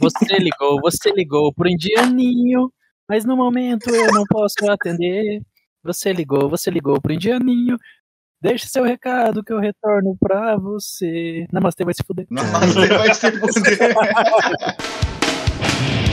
Você ligou, você ligou pro indianinho, mas no momento eu não posso atender. Você ligou, você ligou pro indianinho. Deixe seu recado que eu retorno pra você. Namastê vai se fuder. Namastê vai se fuder.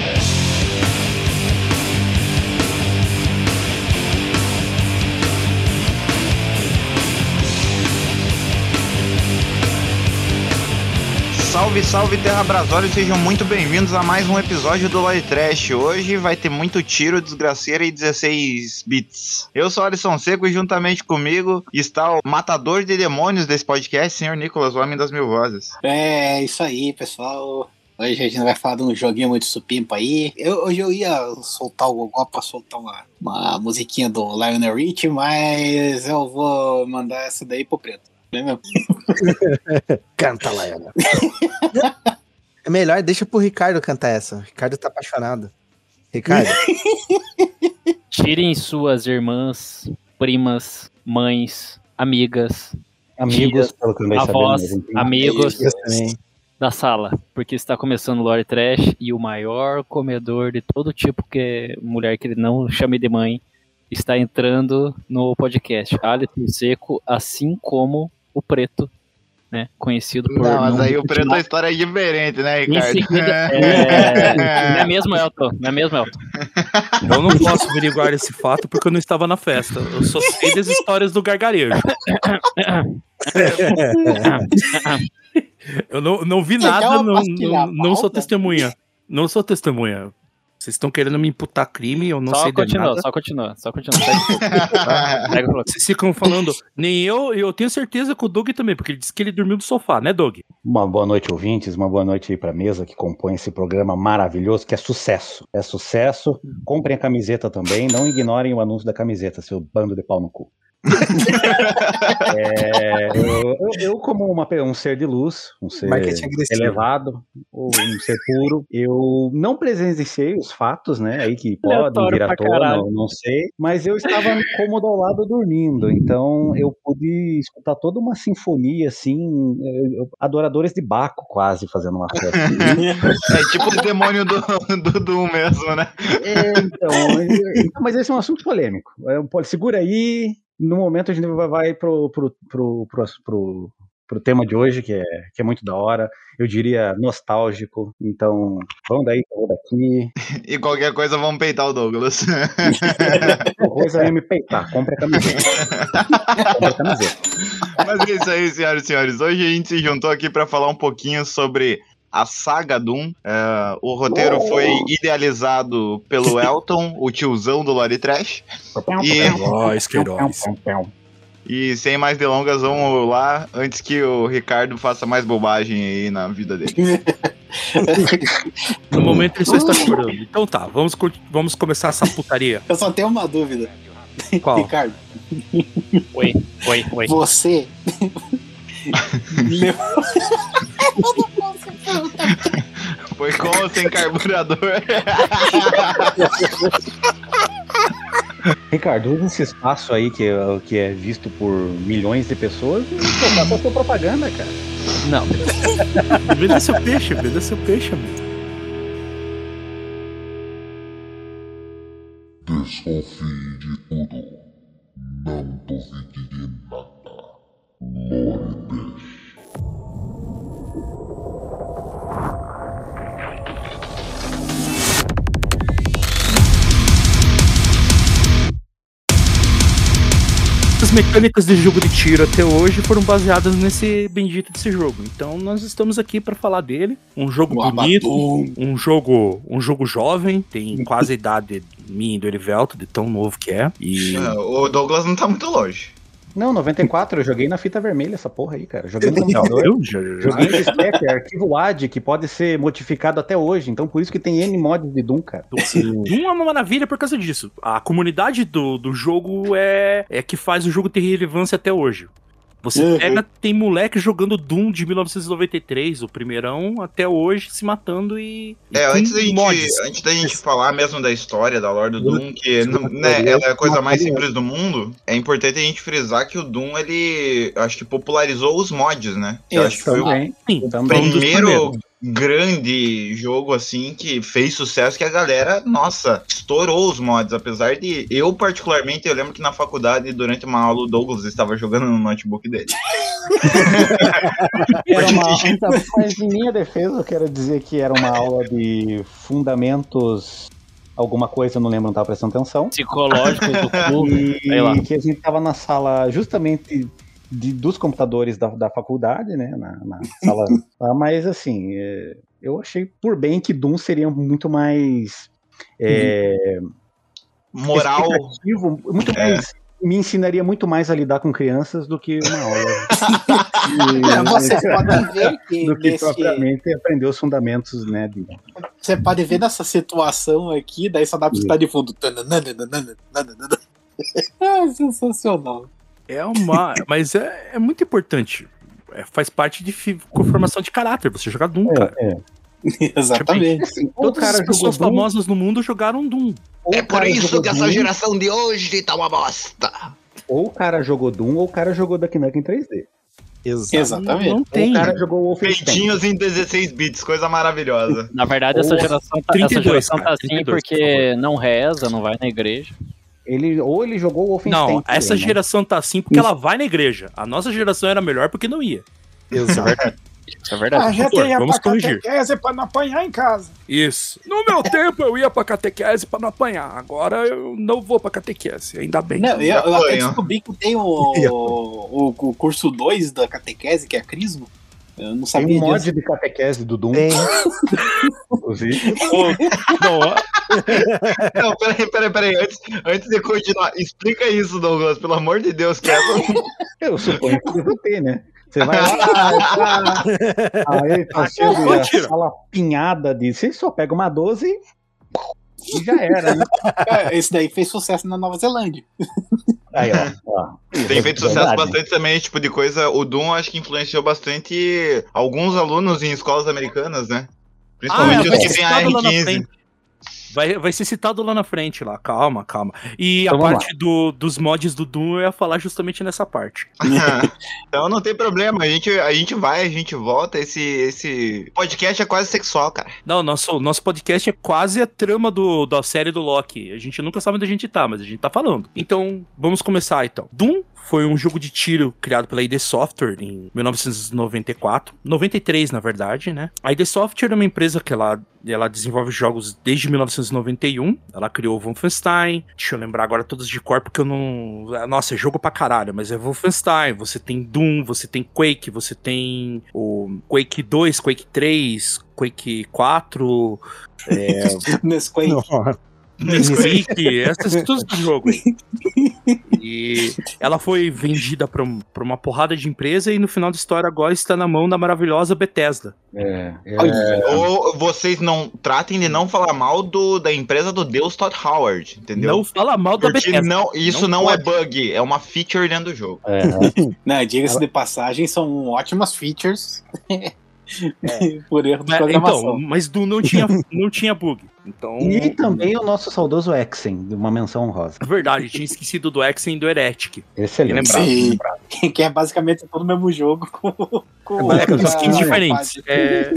Salve, salve Terra Brasório, sejam muito bem-vindos a mais um episódio do Lore Trash. Hoje vai ter muito tiro, desgraceira e 16 bits. Eu sou Alisson Seco e juntamente comigo está o matador de demônios desse podcast, senhor Nicolas, o homem das mil vozes. É, isso aí, pessoal. Hoje a gente vai falar de um joguinho muito supimpa aí. Eu, hoje eu ia soltar o Gogó pra soltar uma, uma musiquinha do Lionel Rich, mas eu vou mandar essa daí pro preto. Lembra? Canta, Lionel. é melhor, deixa pro Ricardo cantar essa. O Ricardo tá apaixonado. Ricardo. Tirem suas irmãs, primas, mães, amigas, Amigos, Tias, pelo que eu andei avós, sabendo, amigos da sala, porque está começando o Lore Trash e o maior comedor de todo tipo que é mulher que ele não chame de mãe está entrando no podcast. Alisson Seco, assim como o Preto, né, conhecido por Não, mas não aí o preto repetir a história é diferente, né, Em Ricardo? seguida, é, não é mesmo, Elton? Não é mesmo, Elton? Eu não posso averiguar esse fato porque eu não estava na festa. Eu só sei das histórias do gargarejo. Eu não, não vi nada, uma não, não, não sou testemunha. Não sou testemunha. Vocês estão querendo me imputar crime, eu não Só sei de continua, nada. só continua, só continua. O fluxo. Vocês ficam falando, nem eu, eu tenho certeza que o Doug também, porque ele disse que ele dormiu no sofá, né, Doug? Uma boa noite, ouvintes. Uma boa noite aí pra mesa que compõe esse programa maravilhoso, que é sucesso. É sucesso. Comprem a camiseta também. Não ignorem o anúncio da camiseta, seu bando de pau no cu. É, eu, eu- como uma um ser de luz, um ser elevado, ou um ser puro, eu não presenciei os fatos, né? Aí que podem vir à tona, não sei, mas eu estava cômodo ao lado dormindo, então eu pude escutar toda uma sinfonia, assim, adoradores de Baco quase fazendo uma festa. É tipo o demônio do, do Doom mesmo, né? É, então, então, mas esse é um assunto polêmico. É, segura aí. No momento a gente vai, pro, pro, pro, pro, pro, pro tema de hoje, que é, que é muito da hora. Eu diria nostálgico. Então, vamos daí, vamos daqui. E qualquer coisa vamos peitar o Douglas. Qualquer coisa é me peitar. Compre a camiseta. Compre a camiseta. Mas é isso aí, senhoras e senhores. Hoje a gente se juntou aqui para falar um pouquinho sobre a saga Doom. É, o roteiro foi idealizado pelo Elton, o tiozão do Lore Trash. E- Queiroz. E sem mais delongas, vamos lá antes que o Ricardo faça mais bobagem aí na vida dele. No momento ele só está chorando. Então tá, vamos, vamos começar essa putaria. Eu só tenho uma dúvida, Qual? Ricardo. Oi, oi, oi. Você. Meu- Foi com ou sem carburador? Ricardo, usa esse espaço aí que é, que é visto por milhões de pessoas e faça a sua propaganda, cara. Não, Venda seu peixe, venda seu peixe, amigo. Desconfie de tudo. Não duvide de nada. Lore Dash. As mecânicas de jogo de tiro até hoje foram baseadas nesse bendito desse jogo. Então nós estamos aqui para falar dele. Um jogo O bonito, um jogo, um jogo jovem, tem quase a idade minha e do Erivelto, de tão novo que é. E o Douglas não tá muito longe. Não, 94, eu joguei na fita vermelha essa porra aí, cara. Joguei no computador. eu já, já- Joguei no spec, é arquivo WAD, que pode ser modificado até hoje. Então por isso que tem N mods de Doom, cara. Doom é uma maravilha por causa disso. A comunidade do, do jogo é, é que faz o jogo ter relevância até hoje. Você Uhum. pega, tem moleque jogando Doom de 1993, o primeirão, até hoje, se matando e. É, antes da, gente, mods. antes da gente falar mesmo da história da lore do Doom, que né, ela é a coisa mais simples do mundo, é importante a gente frisar que o Doom, ele, acho que popularizou os mods, né? Eu acho que foi o. Sim, dos primeiro. Grande jogo assim que fez sucesso que a galera, nossa, estourou os mods, apesar de eu particularmente, eu lembro que na faculdade durante uma aula o Douglas estava jogando no notebook dele. Era uma, então, mas em minha defesa, eu quero dizer que era uma aula de fundamentos, alguma coisa, eu não lembro, não estava prestando atenção. Psicológico do cu. E que a gente tava na sala justamente de- dos computadores da, da faculdade, né? Na, na sala. Mas assim, é, eu achei por bem que Doom seria muito mais. é, Moral, muito É. mais. Me ensinaria muito mais a lidar com crianças do que uma aula. É, Vocês podem ver que do que nesse, propriamente aprender os fundamentos, né? De... você pode ver nessa situação aqui, daí só dá pra estar de fundo. Ah, sensacional. É uma. Mas é, é muito importante. É, faz parte de formação de caráter, você jogar Doom, cara. É, Exatamente. assim, ou o Todas cara as pessoas Doom, famosas no mundo jogaram Doom. é o por isso que essa Doom, geração de hoje tá uma bosta. Ou o cara jogou Doom, ou o cara jogou Duck Nukem 3D. Exato. Exatamente. Não Ou tem. o cara jogou Wolfenstein. Peitinhos em 16 bits, coisa maravilhosa. Na verdade, essa geração tá, 32, essa geração tá assim 32, por porque não reza, não vai na igreja. Ele, ou ele jogou Wolfenstein. Não, essa também, né? geração tá assim porque ela vai na igreja. A nossa geração era melhor porque não ia. Exato. Isso é verdade. A gente ia vamos pra corrigir. catequese pra não apanhar em casa. Isso. No meu tempo eu ia pra catequese pra não apanhar. Agora eu não vou pra catequese, ainda bem. Não, eu, eu até descobri que tem o, o, o curso 2 da catequese, que é Crismo. Eu não Tem sabia um mod disso. de catequese do Doom, Tem. inclusive. Não, Não, peraí, peraí, peraí. Antes, antes de continuar, explica isso, Douglas, pelo amor de Deus, que essa. Eu suponho que deve ter, né? Você vai lá, tá, aí tá cheio de Mentira. sala pinhada de. Você só pega uma 12 e já era, né? É, esse daí fez sucesso na Nova Zelândia. Aí, ó. ó. Tem feito sucesso Verdade. bastante também, esse tipo de coisa. O Doom acho que influenciou bastante alguns alunos em escolas americanas, né? Principalmente Ah, os vai que têm a citado lá na R15. Vai, vai ser citado lá na frente, lá. Calma, calma. E Então a parte do, dos mods do Doom eu ia falar justamente nessa parte. então não tem problema, a gente, a gente vai, a gente volta. Esse, esse podcast é quase sexual, cara. Não, nosso, nosso podcast é quase a trama do, da série do Loki. A gente nunca sabe onde a gente tá, mas a gente tá falando. Então, vamos começar então. Doom foi um jogo de tiro criado pela ID Software em 1994. 93, na verdade, né? A ID Software é uma empresa que ela, ela desenvolve jogos desde 1991. Ela criou o Wolfenstein. Deixa eu lembrar agora todos de cor, porque eu não. Nossa, é jogo pra caralho, mas é Wolfenstein. Você tem Doom, você tem Quake, você tem o Quake 2, Quake 3, Quake 4. É, Nesquik. Nossa. Nesquik, essas do jogo. E ela foi vendida pra, um- pra uma porrada de empresa e no final da história agora está na mão da maravilhosa Bethesda. É, é, Ou vocês não tratem de não falar mal do, da empresa do Deus Todd Howard, entendeu? Não fala mal da Porque Bethesda. não, isso não, Não é bug, é uma feature dentro do jogo. é. Não, diga-se de passagem, são ótimas features. Por erro de Mas, programação. então, mas do não tinha, não tinha bug. Então, E também o nosso saudoso Exen, de uma menção honrosa. é verdade, tinha esquecido do Exen e do Heretic. Excelente. Lembrado, Sim. que é basicamente todo o mesmo jogo com, com É, com outra skins diferentes. É,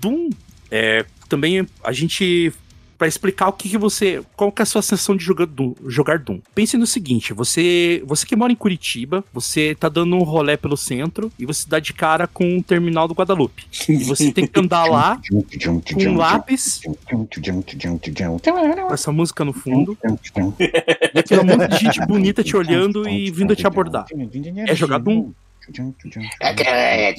Doom, é, também a gente. Pra explicar o que, que você. Qual que é a sua sensação de jogar Doom, jogar Doom? Pense no seguinte: você, você que mora em Curitiba, você tá dando um rolé pelo centro e você dá de cara com o terminal do Guadalupe. E você tem que andar lá com um lápis, com essa música no fundo, e aquele monte de gente bonita te olhando e vindo te abordar. É jogar Doom. É que, é,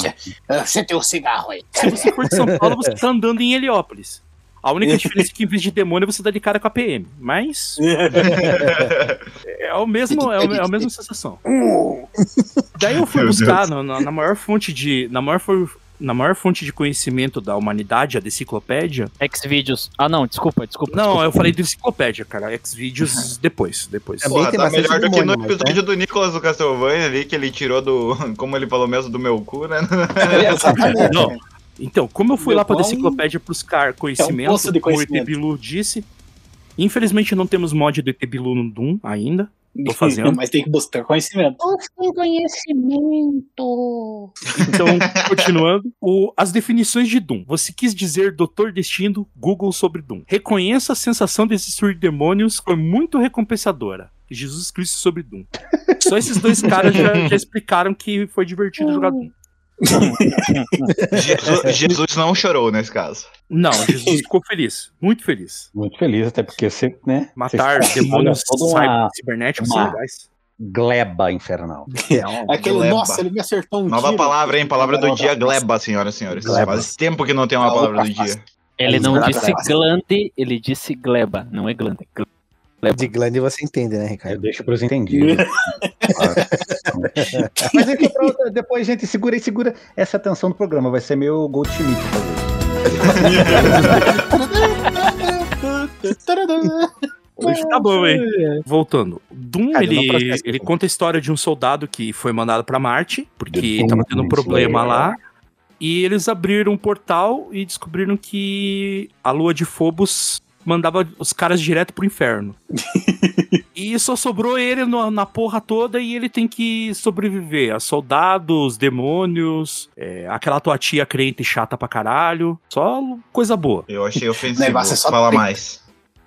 ah, Você tem um cigarro aí. Se você for de São Paulo, você tá andando em Heliópolis. A única diferença é que em vez de demônio você dá de cara com a PM. Mas é o mesmo, é, o- é a mesma sensação. Daí eu fui Meu buscar na, na- maior fonte de. Na maior, na maior fonte de conhecimento da humanidade, a Deciclopédia. Xvideos. Ah, não, desculpa, desculpa. Não, desculpa. eu falei de Enciclopédia, cara. Xvideos depois. depois. Também Porra, tá melhor do que no episódio do Nicolas do Castlevania ali, que ele tirou do. Como ele falou mesmo, do meu cu, né? Exatamente. Não. Então, como eu fui Meu lá pra pão Deciclopédia buscar conhecimento, poço de como o. ET Bilu disse, infelizmente não temos mod do ET Bilu no Doom ainda. Tô fazendo. Mas tem que buscar conhecimento. Busque conhecimento. Então, continuando, o- as definições de Doom. Você quis dizer Doutor Destino, Google sobre Doom. Reconheça a sensação de destruir demônios, foi muito recompensadora. Jesus Cristo sobre Doom. Só esses dois caras já, já explicaram que foi divertido jogar Doom. Jesus, Jesus não chorou nesse caso. Não, Jesus ficou feliz. Muito feliz. Muito feliz, até porque você, né? Matar você demônios uma cibernéticos uma- são legais. gleba infernal. Aquele, Gleba. nossa, ele me acertou um Nova tiro. palavra, hein? Palavra do dia, gleba, senhoras e senhores. Gleba. Faz tempo que não tem uma palavra do dia. Ele não Gleba. disse glande, ele disse gleba, não é glande. Gleba. De glande você entende, né, Eu Ricardo? deixo pros entendidos. Mas enfim, pronto, depois, gente, segura aí, segura essa atenção do programa. Vai ser meu Goldschmidt fazer. Hoje tá bom, hein? Voltando. Doom, Cara, ele, ele conta a história de um soldado que foi mandado pra Marte, porque The tava tendo um problema Slayer. lá. E eles abriram um portal e descobriram que a lua de Phobos mandava os caras direto pro inferno. e só sobrou ele no- na porra toda e ele tem que sobreviver a soldados, demônios, é, aquela tua tia crente chata pra caralho. Só coisa boa. Eu achei ofensivo. Negócio é só Fala tem- mais.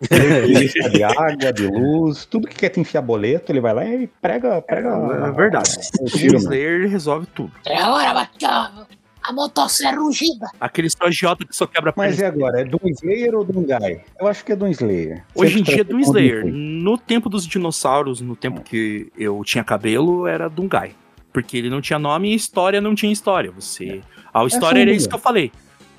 Polícia de água, de luz, tudo que quer te enfiar boleto, ele vai lá e prega. prega É verdade. O. Slayer resolve tudo. É hora, Batcão. A motosserra rugida. Aquele só agiota que só quebra Mas perna. e agora? É Doom Slayer ou Doom Guy? Eu acho que é Doom Slayer. Hoje em dia é tratei Doom Slayer. No tempo dos dinossauros, no tempo que eu tinha cabelo, era Dungai. Porque ele não tinha nome e a história não tinha história. Você. A história era sombria. isso que eu falei.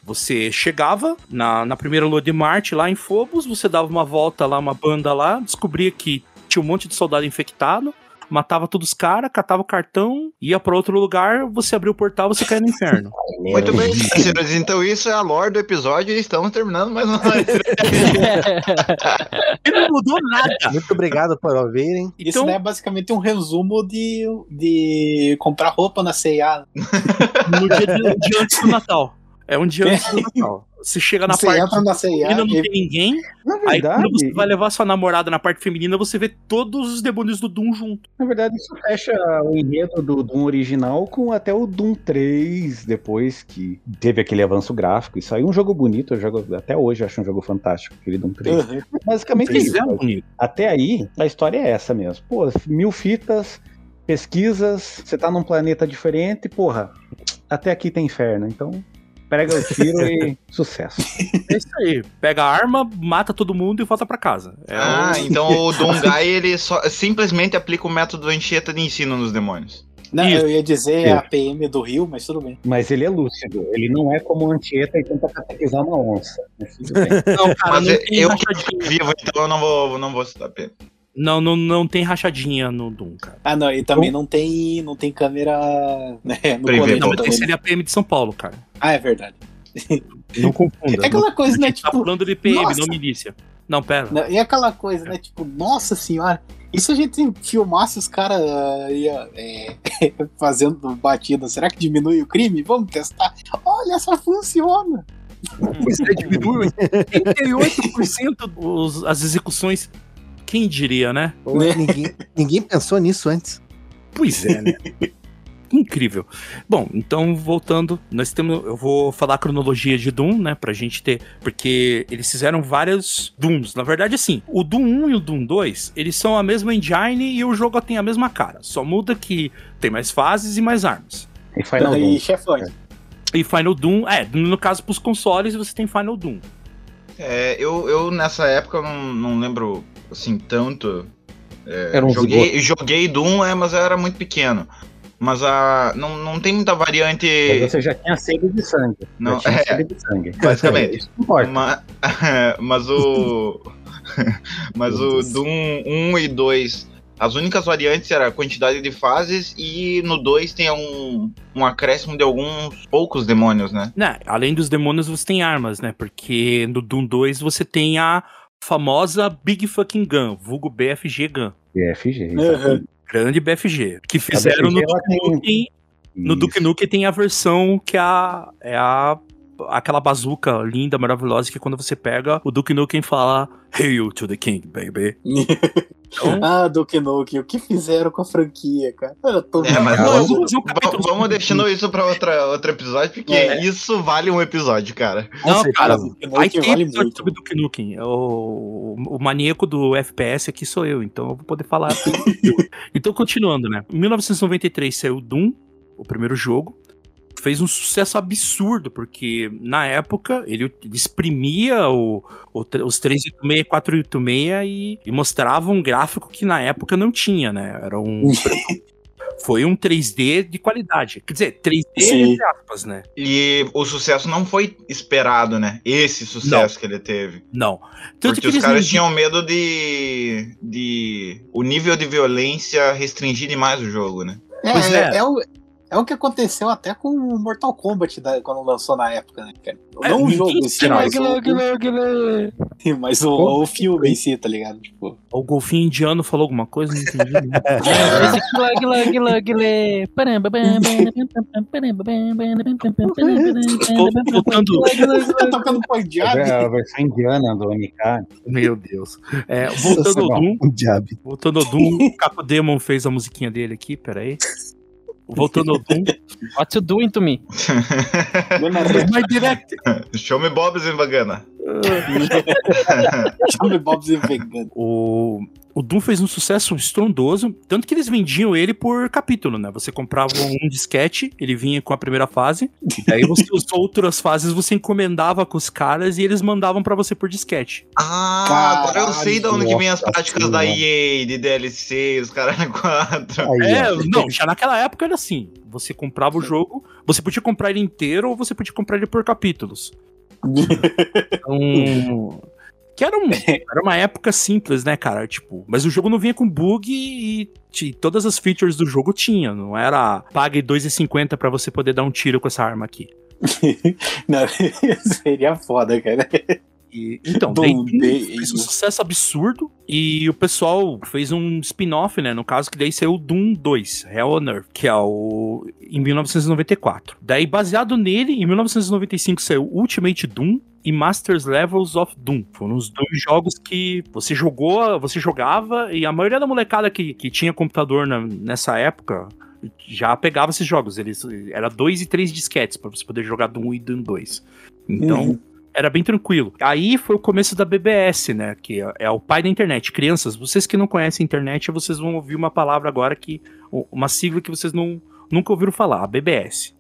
Você chegava na, na primeira lua de Marte, lá em Phobos, você dava uma volta lá, uma banda lá, descobria que tinha um monte de soldado infectado, matava todos os caras, catava o cartão, ia pra outro lugar, você abriu o portal, você caía no inferno. Muito bem, senhores. Então isso é a lore do episódio e estamos terminando mais uma não mudou nada. Muito obrigado por ouvirem. Isso Então, daí é basicamente um resumo de, de comprar roupa na C&A. no dia, de- dia antes do Natal. É um dia antes do Natal. Você chega na Você parte entra na feminina, não e tem ninguém. Na Aí verdade, quando você vai levar sua namorada na parte feminina, você vê todos os demônios do Doom junto. na verdade, isso fecha o enredo do Doom original com até o Doom 3, depois que teve aquele avanço gráfico. Isso aí é um jogo bonito, eu jogo, até hoje eu acho um jogo fantástico, aquele Doom 3. Uhum. Basicamente é isso. é, bonito. Até aí, a história é essa mesmo. Pô, mil fitas, pesquisas, você tá num planeta diferente, porra, até aqui tem inferno, então prega o tiro e sucesso. É isso aí. Pega a arma, mata todo mundo e volta pra casa. É Ah, o- então o Dungai, ele só, simplesmente aplica o método Anchieta de ensino nos demônios. Não, Isso. eu ia dizer a PM do Rio, mas tudo bem. Mas ele é lúcido, ele não é como o Antieta e tenta catequizar uma onça. Mas tudo bem. Não, cara, Mas não eu, eu que vivo, então eu não vou, não vou citar Pedro. Não, não, não tem rachadinha no Doom, cara. Ah, não, e também não tem, não tem câmera né, no colete. Não, mas também. esse ali é a PM de São Paulo, cara. Ah, é verdade. Não confunda. É aquela coisa, A né, gente tá tipo... falando de PM, nossa. não milícia. Não, pera. Não, E aquela coisa, né? Tipo, nossa senhora, e se a gente filmasse os caras ah, é, fazendo batida, será que diminui o crime? Vamos testar. Olha, só funciona. Você diminui 88% os, as execuções. Quem diria, né? Pô, ninguém, ninguém pensou nisso antes. Pois é, né? Incrível. Bom, então voltando, nós temos, eu vou falar a cronologia de Doom, né, pra gente ter, porque eles fizeram vários Dooms. Na verdade, assim, o Doom 1 e o Doom 2, eles são a mesma engine e o jogo tem a mesma cara. Só muda que tem mais fases e mais armas. E Final e Doom. chefões. E Final Doom, é, no caso pros consoles você tem Final Doom. É, eu, eu nessa época eu não, não lembro assim tanto. É, Era um joguei, joguei Doom, é, mas eu era muito pequeno. Mas a, não, não tem muita variante. Mas você já tinha sede de sangue. Não, já tinha é. sede de sangue. Basicamente. Isso não importa. Ma- Mas, o. mas o Doom 1 e 2. As únicas variantes era a quantidade de fases e no 2 tem um, um acréscimo de alguns poucos demônios, né? Né, além dos demônios você tem armas, né? Porque no Doom 2 você tem a famosa Big Fucking Gun, vulgo BFG Gun. BFG. Uhum. Grande BFG. Que fizeram no BFG, ela Duke tem- Nukem. No. Duke Nukem tem a versão que é a, é a aquela bazuca linda, maravilhosa, que quando você pega, o Duke Nukem fala Hail to the King, baby. Ah, Duke Nukem, o que fizeram com a franquia, cara? Eu tô É, mas Não, vamos, vou fazer va- capítulo vamos deixando isso pra outra, outro episódio, porque É. isso vale um episódio, cara. Não, certeza. cara, Duke vai Nukem ter vale episódio muito. sobre Duke Nukem. O, o maníaco do FPS aqui sou eu, então eu vou poder falar. então, continuando, né? Em 1993 saiu Doom, o primeiro jogo. Fez um sucesso absurdo, porque na época ele exprimia o, o, os 386 e 486 e, e mostrava um gráfico que na época não tinha, né? Era um. Foi um 3D de qualidade. Quer dizer, 3D Sim. entre aspas, né? E o sucesso não foi esperado, né? Esse sucesso que ele teve. Não. Tanto Porque que os eles caras vendiam- tinham medo de, de. O nível de violência restringir demais o jogo, né? É, Pois é. é. o, é o que aconteceu até com o Mortal Kombat da- quando lançou na época, né, cara? É, Não o jogo em si, mas, o, mas o, o filme em si, tá ligado? Tipo, O golfinho indiano falou alguma coisa? Não entendi. Voltando. tá tocando. É a versão indiana do MK. Meu Deus. É, voltando ao Doom. Voltando ao Doom. O Capo Demon fez a musiquinha dele aqui, peraí. Voltando ao Doom. What you doing to me? My Direct. Show me Bob's em Vagana. Chame Bob's e vegano. O, o Doom fez um sucesso estrondoso, tanto que eles vendiam ele por capítulo, né? Você comprava um disquete, ele vinha com a primeira fase, e daí você, as outras fases você encomendava com os caras e eles mandavam pra você por disquete. Ah, agora eu sei de onde que vem as práticas da. EA, de DLC, os caras 4. Aí, É, não, já naquela época era assim. Você comprava o jogo, você podia comprar ele inteiro ou você podia comprar ele por capítulos. Então. Que era, um- era uma época simples, né, cara? Tipo, mas o jogo não vinha com bug e todas as features do jogo tinha. Não era pague 2,50 pra você poder dar um tiro com essa arma aqui. Não, seria foda, cara. E, então, Day. fez um sucesso absurdo e o pessoal fez um spin-off, né? No caso, que daí saiu o Doom 2, Hell on Earth, que é o. em 1994. Daí, baseado nele, em 1995 saiu Ultimate Doom e Masters Levels of Doom. Foram os dois jogos que você jogou, você jogava, e a maioria da molecada que, que tinha computador na- nessa época. Já pegava esses jogos, eles era dois e três disquetes pra você poder jogar Doom e Doom 2. Então, Uhum. Era bem tranquilo. Aí foi o começo da BBS, né? Que é, é o pai da internet. Crianças, vocês que não conhecem a internet, vocês vão ouvir uma palavra agora que. uma sigla que vocês não, nunca ouviram falar, a BBS.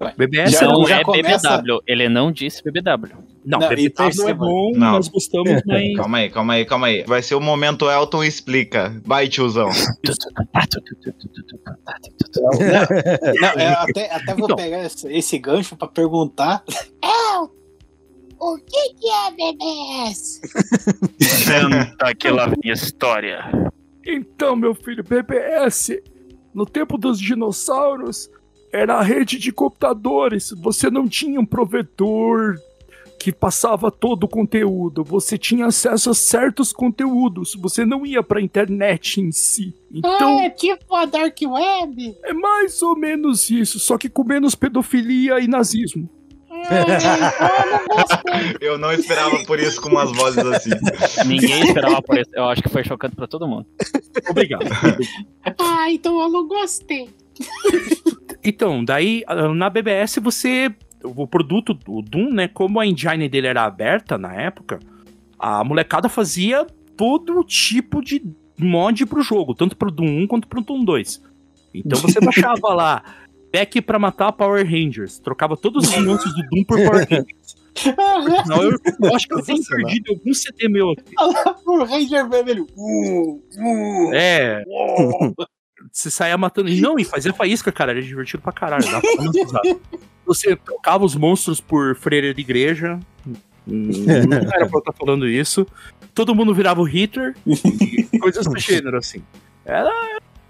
Ué, BBS já- é Não já é começa- BBW. Ele não disse BBW. Não, Não, BBW é perceba- bom, Não. nós gostamos, mas. Calma aí, calma aí, calma aí. Vai ser o momento Elton explica. Vai, tiozão. Não, é, até, até vou Então. pegar esse, esse gancho pra perguntar. O que que é BBS? Senta que lá vem a história. Então, meu filho, BBS, no tempo dos dinossauros, era a rede de computadores. Você não tinha um provedor que passava todo o conteúdo. Você tinha acesso a certos conteúdos. Você não ia pra internet em si. Então, Ah, é tipo a Dark Web? é mais ou menos isso, só que com menos pedofilia e nazismo. Eu não gostei. Eu não esperava por isso com umas vozes assim. Ninguém esperava por isso. Eu acho que foi chocante pra todo mundo. Obrigado. Ah, então eu não gostei. Então, daí ah, na BBS você. O produto, o Doom, né? Como a engine dele era aberta na época, a molecada fazia todo tipo de mod pro jogo, tanto pro Doom 1 quanto pro Doom 2. Então você baixava lá, pack pra matar Power Rangers, trocava todos os monstros do Doom por Power Rangers. Não, eu, eu acho que eu tenho Sensacional. perdido algum CD meu aqui. o Ranger Vermelho. Uh, uh. É. Você saía matando. E não, e fazia faísca, cara. Era divertido pra caralho. Dava pra. Você trocava os monstros por freira de igreja. Não era pra eu estar falando isso. Todo mundo virava o Hitler. E coisas do gênero, assim. Era,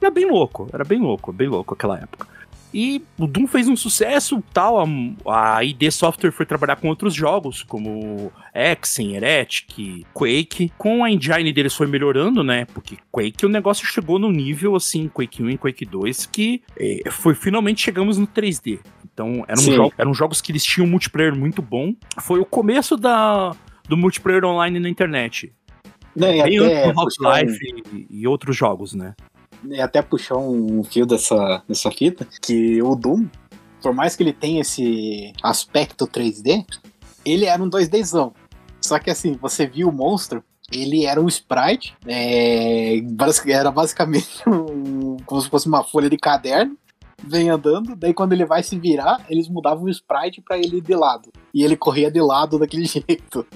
era bem louco. Era bem louco, bem louco aquela época. E o Doom fez um sucesso tal. A, a ID Software foi trabalhar com outros jogos, como Exen, Heretic, Quake. Com a engine deles foi melhorando, né? Porque Quake o negócio chegou no nível assim, Quake 1 e Quake 2, que eh, foi finalmente chegamos no 3D. Então eram, jo- eram jogos que eles tinham um multiplayer muito bom. Foi o começo da, do multiplayer online na internet. Né, e Bem até antes do Half-Life e, e outros jogos, né? E até puxar um fio dessa, dessa fita, que o Doom, por mais que ele tenha esse aspecto 3D, ele era um 2Dzão. Só que assim, você viu o monstro, ele era um sprite, é, era basicamente um- como se fosse uma folha de caderno, vem andando, daí quando ele vai se virar, eles mudavam o sprite pra ele ir de lado. E ele corria de lado daquele jeito.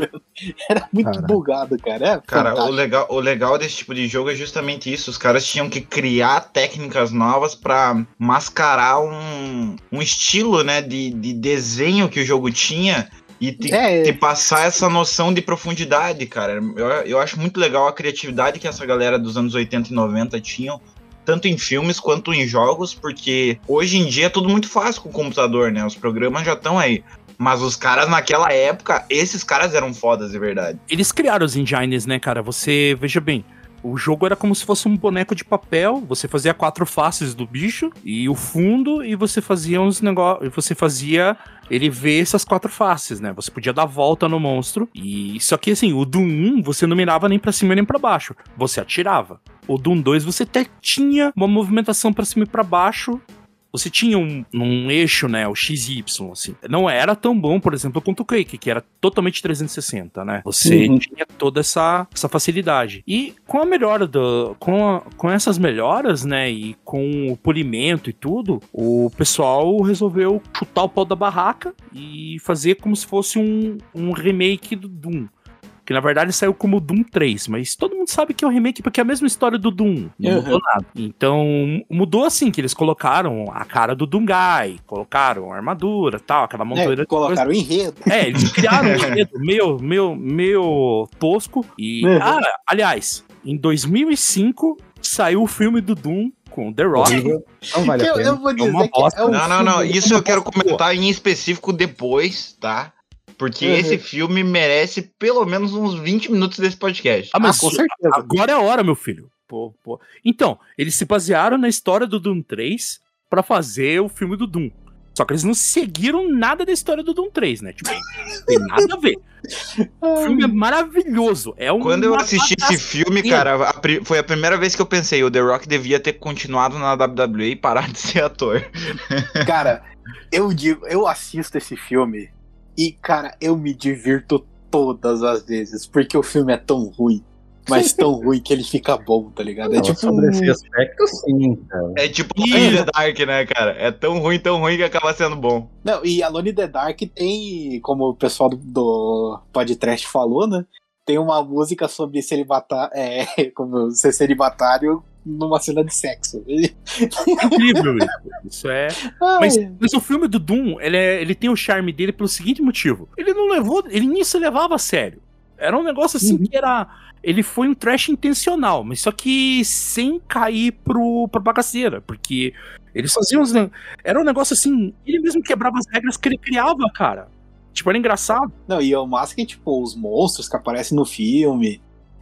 Era muito Caraca. bugado, cara. É Cara, o legal, o legal desse tipo de jogo é justamente isso. Os caras tinham que criar técnicas novas pra mascarar um, um estilo, né, de, de desenho que o jogo tinha e te, É. te passar essa noção de profundidade, cara. Eu, eu acho muito legal a criatividade que essa galera dos anos 80 e 90 tinham. Tanto em filmes quanto em jogos, porque hoje em dia é tudo muito fácil com o computador, né? Os programas já estão aí. Mas os caras naquela época, esses caras eram fodas de verdade. Eles criaram os engines, né, cara? Você, veja bem, o jogo era como se fosse um boneco de papel, você fazia quatro faces do bicho e o fundo e você fazia uns negócios, você fazia ele ver essas quatro faces, né? Você podia dar volta no monstro e só que assim, o Doom 1 você não mirava nem pra cima nem pra baixo, você atirava. O Doom 2 você até tinha uma movimentação pra cima e pra baixo, você tinha um, um eixo, né, o XY, assim. Não era tão bom, por exemplo, quanto o Quake, que era totalmente 360, né? Você Uhum. tinha toda essa, essa facilidade. E com a melhora do. Com, a- com essas melhoras, né? E com o polimento e tudo, o pessoal resolveu chutar o pau da barraca e fazer como se fosse um, um remake do Doom. Que na verdade saiu como Doom 3, mas todo mundo sabe que é um remake porque é a mesma história do Doom. Não Uhum. mudou nada. Então, mudou assim, que eles colocaram a cara do Doomguy, colocaram a armadura tal, aquela montoeira É, colocaram o enredo. é, eles criaram um enredo meio, meio, meio tosco. E. Uhum. Ah, aliás, em 2005 saiu o filme do Doom com The Rock. Não vale a eu, pena. eu vou dizer uma bosta. é um Não, não, não. Isso eu quero comentar em específico depois, tá? Porque Uhum. esse filme merece pelo menos uns 20 minutos desse podcast. Ah, mas Ah, com certeza. agora é a hora, meu filho. Pô, pô. Então, eles se basearam na história do Doom 3 pra fazer o filme do Doom. Só que eles não seguiram nada da história do Doom 3, né? Tipo, não tem nada a ver. O filme é maravilhoso. É um Quando eu assisti esse filme, cara, a foi a primeira vez que eu pensei, o The Rock devia ter continuado na WWE e parar de ser ator. Cara, eu digo, eu assisto esse filme e, cara, eu me divirto todas as vezes, porque o filme é tão ruim, mas tão ruim que ele fica bom, tá ligado? É Não, tipo. sobre esse aspecto, sim, cara. É tipo Alone in the Dark, né, cara? É tão ruim, tão ruim que acaba sendo bom. Não, e Alone in the Dark tem, como o pessoal do, do podcast falou, né? Tem uma música sobre celibatário, é, como ser celibatário numa cena de sexo. É incrível isso. Isso é. Mas, mas o filme do Doom, ele, é- ele tem o charme dele pelo seguinte motivo. Ele não levou. Ele nem se levava a sério. Era um negócio assim que era. Ele foi um trash intencional, mas só que sem cair pro, pra bagaceira. Porque eles faziam uns. Era um negócio assim. Ele mesmo quebrava as regras que ele criava, cara. Tipo, era engraçado. Não, e o massa é que, tipo, os monstros que aparecem no filme,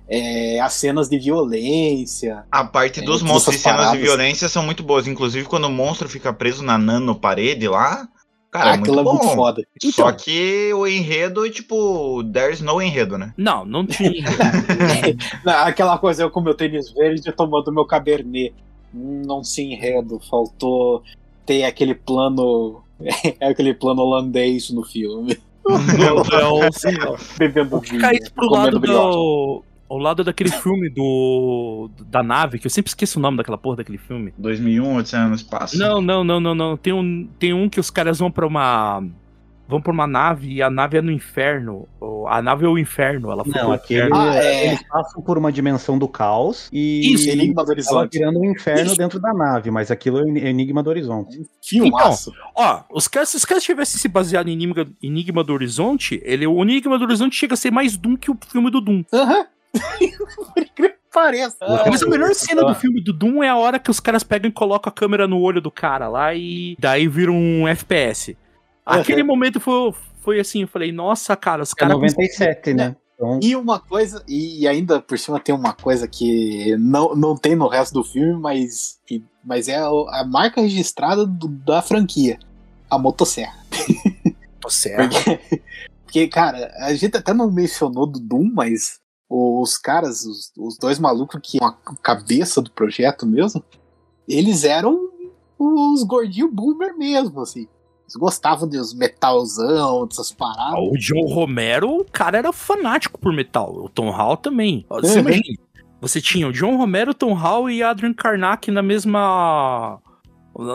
é, as cenas de violência. A parte É, dos todas monstros e cenas de paradas. violência são muito boas. Inclusive, quando o monstro fica preso na nano parede lá, cara, é muito aquilo é bom. muito foda. Só Então. que o enredo, tipo, there's no enredo, né? Não, não tinha. Não, Aquela coisa, eu com meu tênis verde tomando meu cabernet. Não se enredo, faltou ter aquele plano. aquele plano holandês no filme. Meu Deus. Bebendo vinho. Isso pro lado do. Ao lado daquele filme do. da nave, que eu sempre esqueço o nome daquela porra daquele filme. 2001, Odisseia no Espaço. Não, não, não, não, não. Tem um, tem um que os caras vão pra uma. Vão pra uma nave e a nave é no inferno. Ou- A nave é o inferno, ela foi Não, aquele, inferno. Ah, é. eles passam por uma dimensão do caos e Isso, Enigma do ela Horizonte. virando um inferno dentro da nave, mas aquilo é o Enigma do Horizonte. Filmaço. Ó, os caras, se os caras tivessem se baseado em Enigma, Enigma do Horizonte, ele, o Enigma do Horizonte chega a ser mais Doom que o filme do Doom. Aham. Pareça. Mas a melhor cena do filme do Doom é a hora que os caras pegam e colocam a câmera no olho do cara lá e daí vira um FPS. Aquele momento foi, foi assim, eu falei, nossa, cara, os É caras. 97, né? Então, E uma coisa, e ainda por cima tem uma coisa que não, não tem no resto do filme, mas, mas é a, a marca registrada do- da franquia. A motosserra. Certo. Porque, porque, cara, a gente até não mencionou do Doom, mas os caras, os, os dois malucos que a cabeça do projeto mesmo, eles eram os gordinhos boomer mesmo, assim. Eles gostavam dos metalzão, dessas paradas. O John Romero, o cara era fanático por metal. O Tom Hall também. Você Uhum. imagina, você tinha o John Romero, Tom Hall e Adrian Karnak na mesma.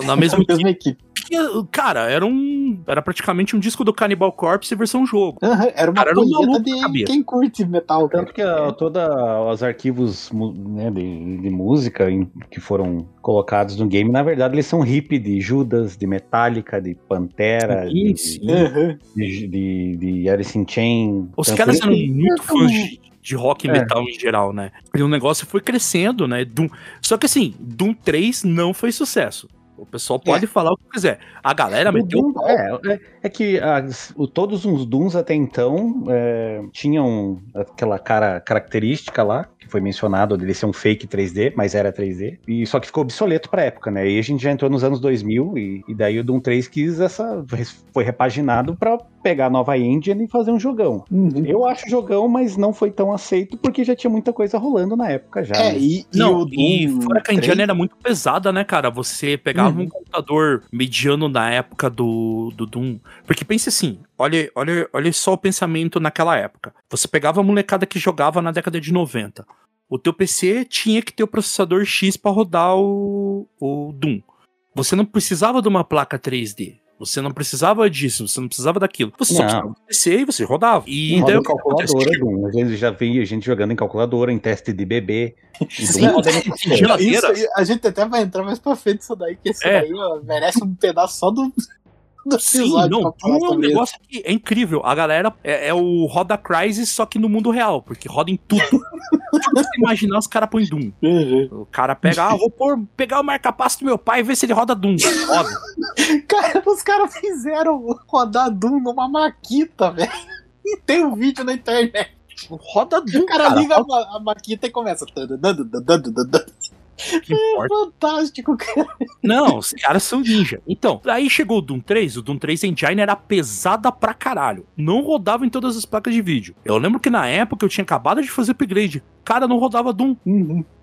Na mesma mesma equipe. equipe. Cara, era um. Era praticamente um disco do Cannibal Corpse versão jogo. Aham, era uma Cara, era um de cabeça. quem curte metal. Tanto que a, toda os arquivos né, de, de música em- que foram colocados no game, na verdade, eles são hip de Judas, de Metallica, de Pantera, Sim, de, sim. Aham. de, de, de Alice in Chain. Os caras eram muito fãs de, de rock e É. metal em geral, né? E o negócio foi crescendo, né? Doom... Só que assim, Doom 3 não foi sucesso. O pessoal pode falar o que quiser. A galera O meteu Doom- é, é, é que as- o- todos os Dooms até então é, tinham aquela cara característica lá, que foi mencionado, dele ser um fake 3D, mas era 3D, e só que ficou obsoleto pra época, né? E a gente já entrou nos anos 2000, e, e daí o Doom 3 quis essa. foi repaginado pra pegar a nova engine e fazer um jogão. Uhum. Eu acho jogão, mas não foi tão aceito porque já tinha muita coisa rolando na época já. É, né? e, e Não, o e Doom fora que a 3, engine era muito pesada, né, cara? Você pegava Uhum. um computador mediano na época do, do Doom. Porque pense assim, olha, olha, olha só o pensamento naquela época. Você pegava a molecada que jogava na década de 90. O teu PC tinha que ter o processador X para rodar o, o Doom. Você não precisava de uma placa 3D. Você não precisava disso, você não precisava daquilo. Você só Não. precisava do PC e você rodava. E Roda daí em calculadora, Doom. A gente já via gente jogando em calculadora, em teste de bebê. Sim, geladeira. Isso a gente até vai entrar mais pra frente isso daí, que esse É. daí ó, merece um pedaço só do, Sim, não, Doom é um sobre isso. negócio que é incrível. A galera é, é o Roda Crysis, só que no mundo real, porque roda em tudo. tudo imaginar, os caras põem Doom. Uhum. O cara pega, ah, vou pôr, pegar o marca-passo do meu pai e ver se ele roda Doom. Roda. Cara, os caras fizeram rodar Doom numa maquita, velho. E tem um vídeo na internet. Roda Doom, O cara, cara. liga a, ma- a maquita e começa. Que importa. Fantástico, cara. Não, os caras são ninja. Então, aí chegou o Doom 3, o Doom 3 Engine era pesada pra caralho. Não rodava em todas as placas de vídeo. Eu lembro que na época eu tinha acabado de fazer upgrade. Cara, não rodava Doom.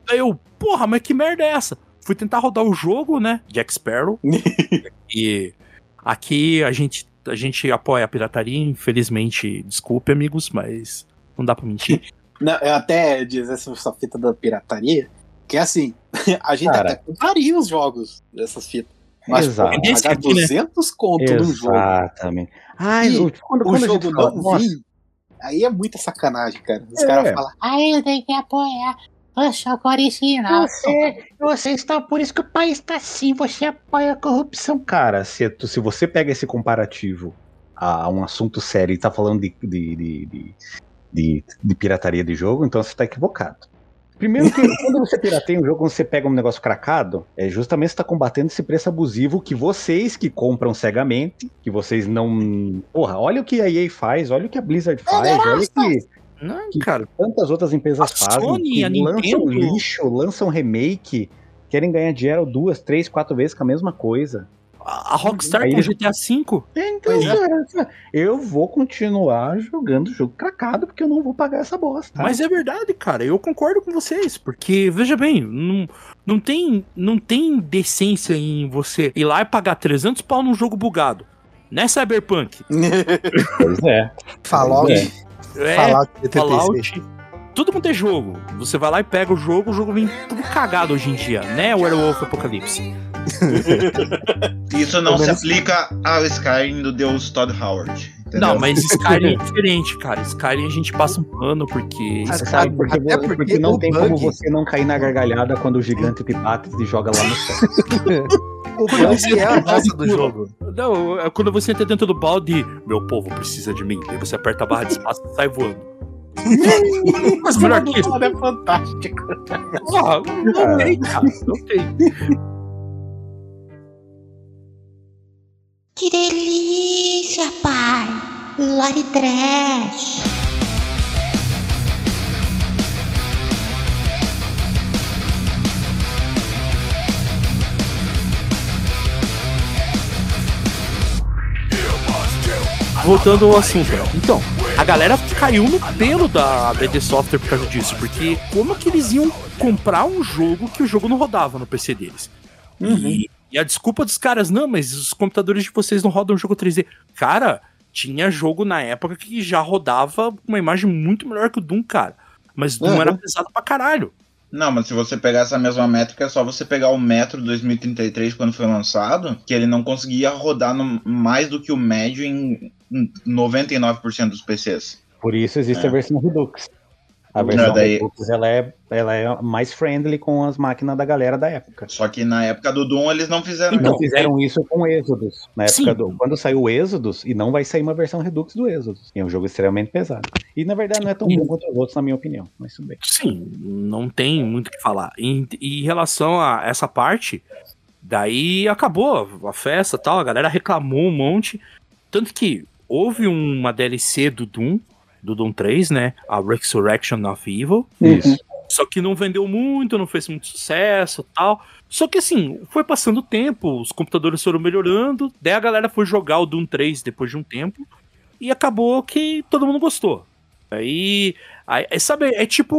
Aí eu, porra, mas que merda é essa? Fui tentar rodar o jogo, né? Jack Sparrow. e aqui a gente, a gente apoia a pirataria, infelizmente. Desculpe, amigos, mas não dá pra mentir. Não, eu até dizer essa fita da pirataria, que é assim, a gente Cara. até compraria os jogos dessas fitas. Mas Exato. pô, pagar aqui, né? 200 conto num jogo, Exatamente. Ai, E o- quando, o quando a jogo fala, não nossa, vir, aí é muita sacanagem, cara. Os É. caras falam, Aí eu tenho que apoiar o jogo original. Você, você está por isso que o país está assim, você apoia a corrupção. Cara, se, tu- se você pega esse comparativo a, um assunto sério e tá falando de, de, de, de, de- de pirataria de jogo, então você tá equivocado. Primeiro que quando você pirateia um jogo, quando você pega um negócio cracado, é justamente você tá combatendo esse preço abusivo que vocês que compram cegamente, que vocês não. Porra, olha o que a EA faz, olha o que a Blizzard faz, olha o que Não, Que- cara. tantas outras empresas A fazem. Sony, que a lançam Nintendo. lixo, lançam remake, querem ganhar dinheiro duas, três, quatro vezes com a mesma coisa. A Rockstar Aí com eles- GTA V. Então, é. cara, eu vou continuar jogando jogo cracado porque eu não vou pagar essa bosta. Mas é verdade, cara. Eu concordo com vocês. Porque, veja bem, não, não, tem, não tem decência em você ir lá e pagar 300 pau num jogo bugado. Né, Cyberpunk? Pois é. Fallout. Pois É, Fallout TTC. Fallout. Tudo quanto é jogo. Você vai lá e pega o jogo, o jogo vem tudo cagado hoje em dia, né, Werewolf Apocalipse? Isso não se aplica ao Skyrim do Deus Todd Howard. entendeu? Não, mas Skyrim é diferente, cara. Skyrim a gente passa um pano porque. Ah, Sabe, porque, até porque, porque não tem bug- como você não cair na gargalhada quando o gigante te bate e joga lá no céu. O bug é a raça do jogo. Não, é quando você entra dentro do balde, meu povo precisa de mim. Aí você aperta a barra de espaço e sai voando. Mas melhor que isso. é fantástico. Ah, não tem, cara. Não tem. Que delícia, pai! Lore Trash! Voltando ao assunto. Então, a galera caiu no pelo da, ID Software por causa disso, porque como que eles iam comprar um jogo que o jogo não rodava no PC deles? E, e a desculpa dos caras, não, mas os computadores de vocês não rodam jogo 3D. Cara, tinha jogo na época que já rodava uma imagem muito melhor que o Doom, cara. Mas Doom Uhum. era pesado pra caralho. Não, mas se você pegar essa mesma métrica, é só você pegar o Metro 2033 quando foi lançado, que ele não conseguia rodar no- mais do que o médio em em 99% dos PCs. Por isso existe É. a versão Redux. A Não, versão daí- Redux ela é, ela é mais friendly com as máquinas da galera da época. Só que na época do Doom eles não fizeram Então, não fizeram isso com o Exodus. Na época Sim. do. Quando saiu o Exodus, e não vai sair uma versão Redux do Exodus. É um jogo extremamente pesado. E na verdade não é tão Sim. bom quanto os outros, na minha opinião. Mas tudo bem. Sim, não tem muito o que falar. Em, em relação a essa parte, daí acabou a festa e tal, a galera reclamou um monte. Tanto que houve uma DLC do Doom, do Doom 3, né? A Resurrection of Evil. Isso. Só que não vendeu muito, não fez muito sucesso e tal. Só que assim, foi passando o tempo, os computadores foram melhorando, daí a galera foi jogar o Doom 3 depois de um tempo, e acabou que todo mundo gostou. Aí, aí é, sabe, é tipo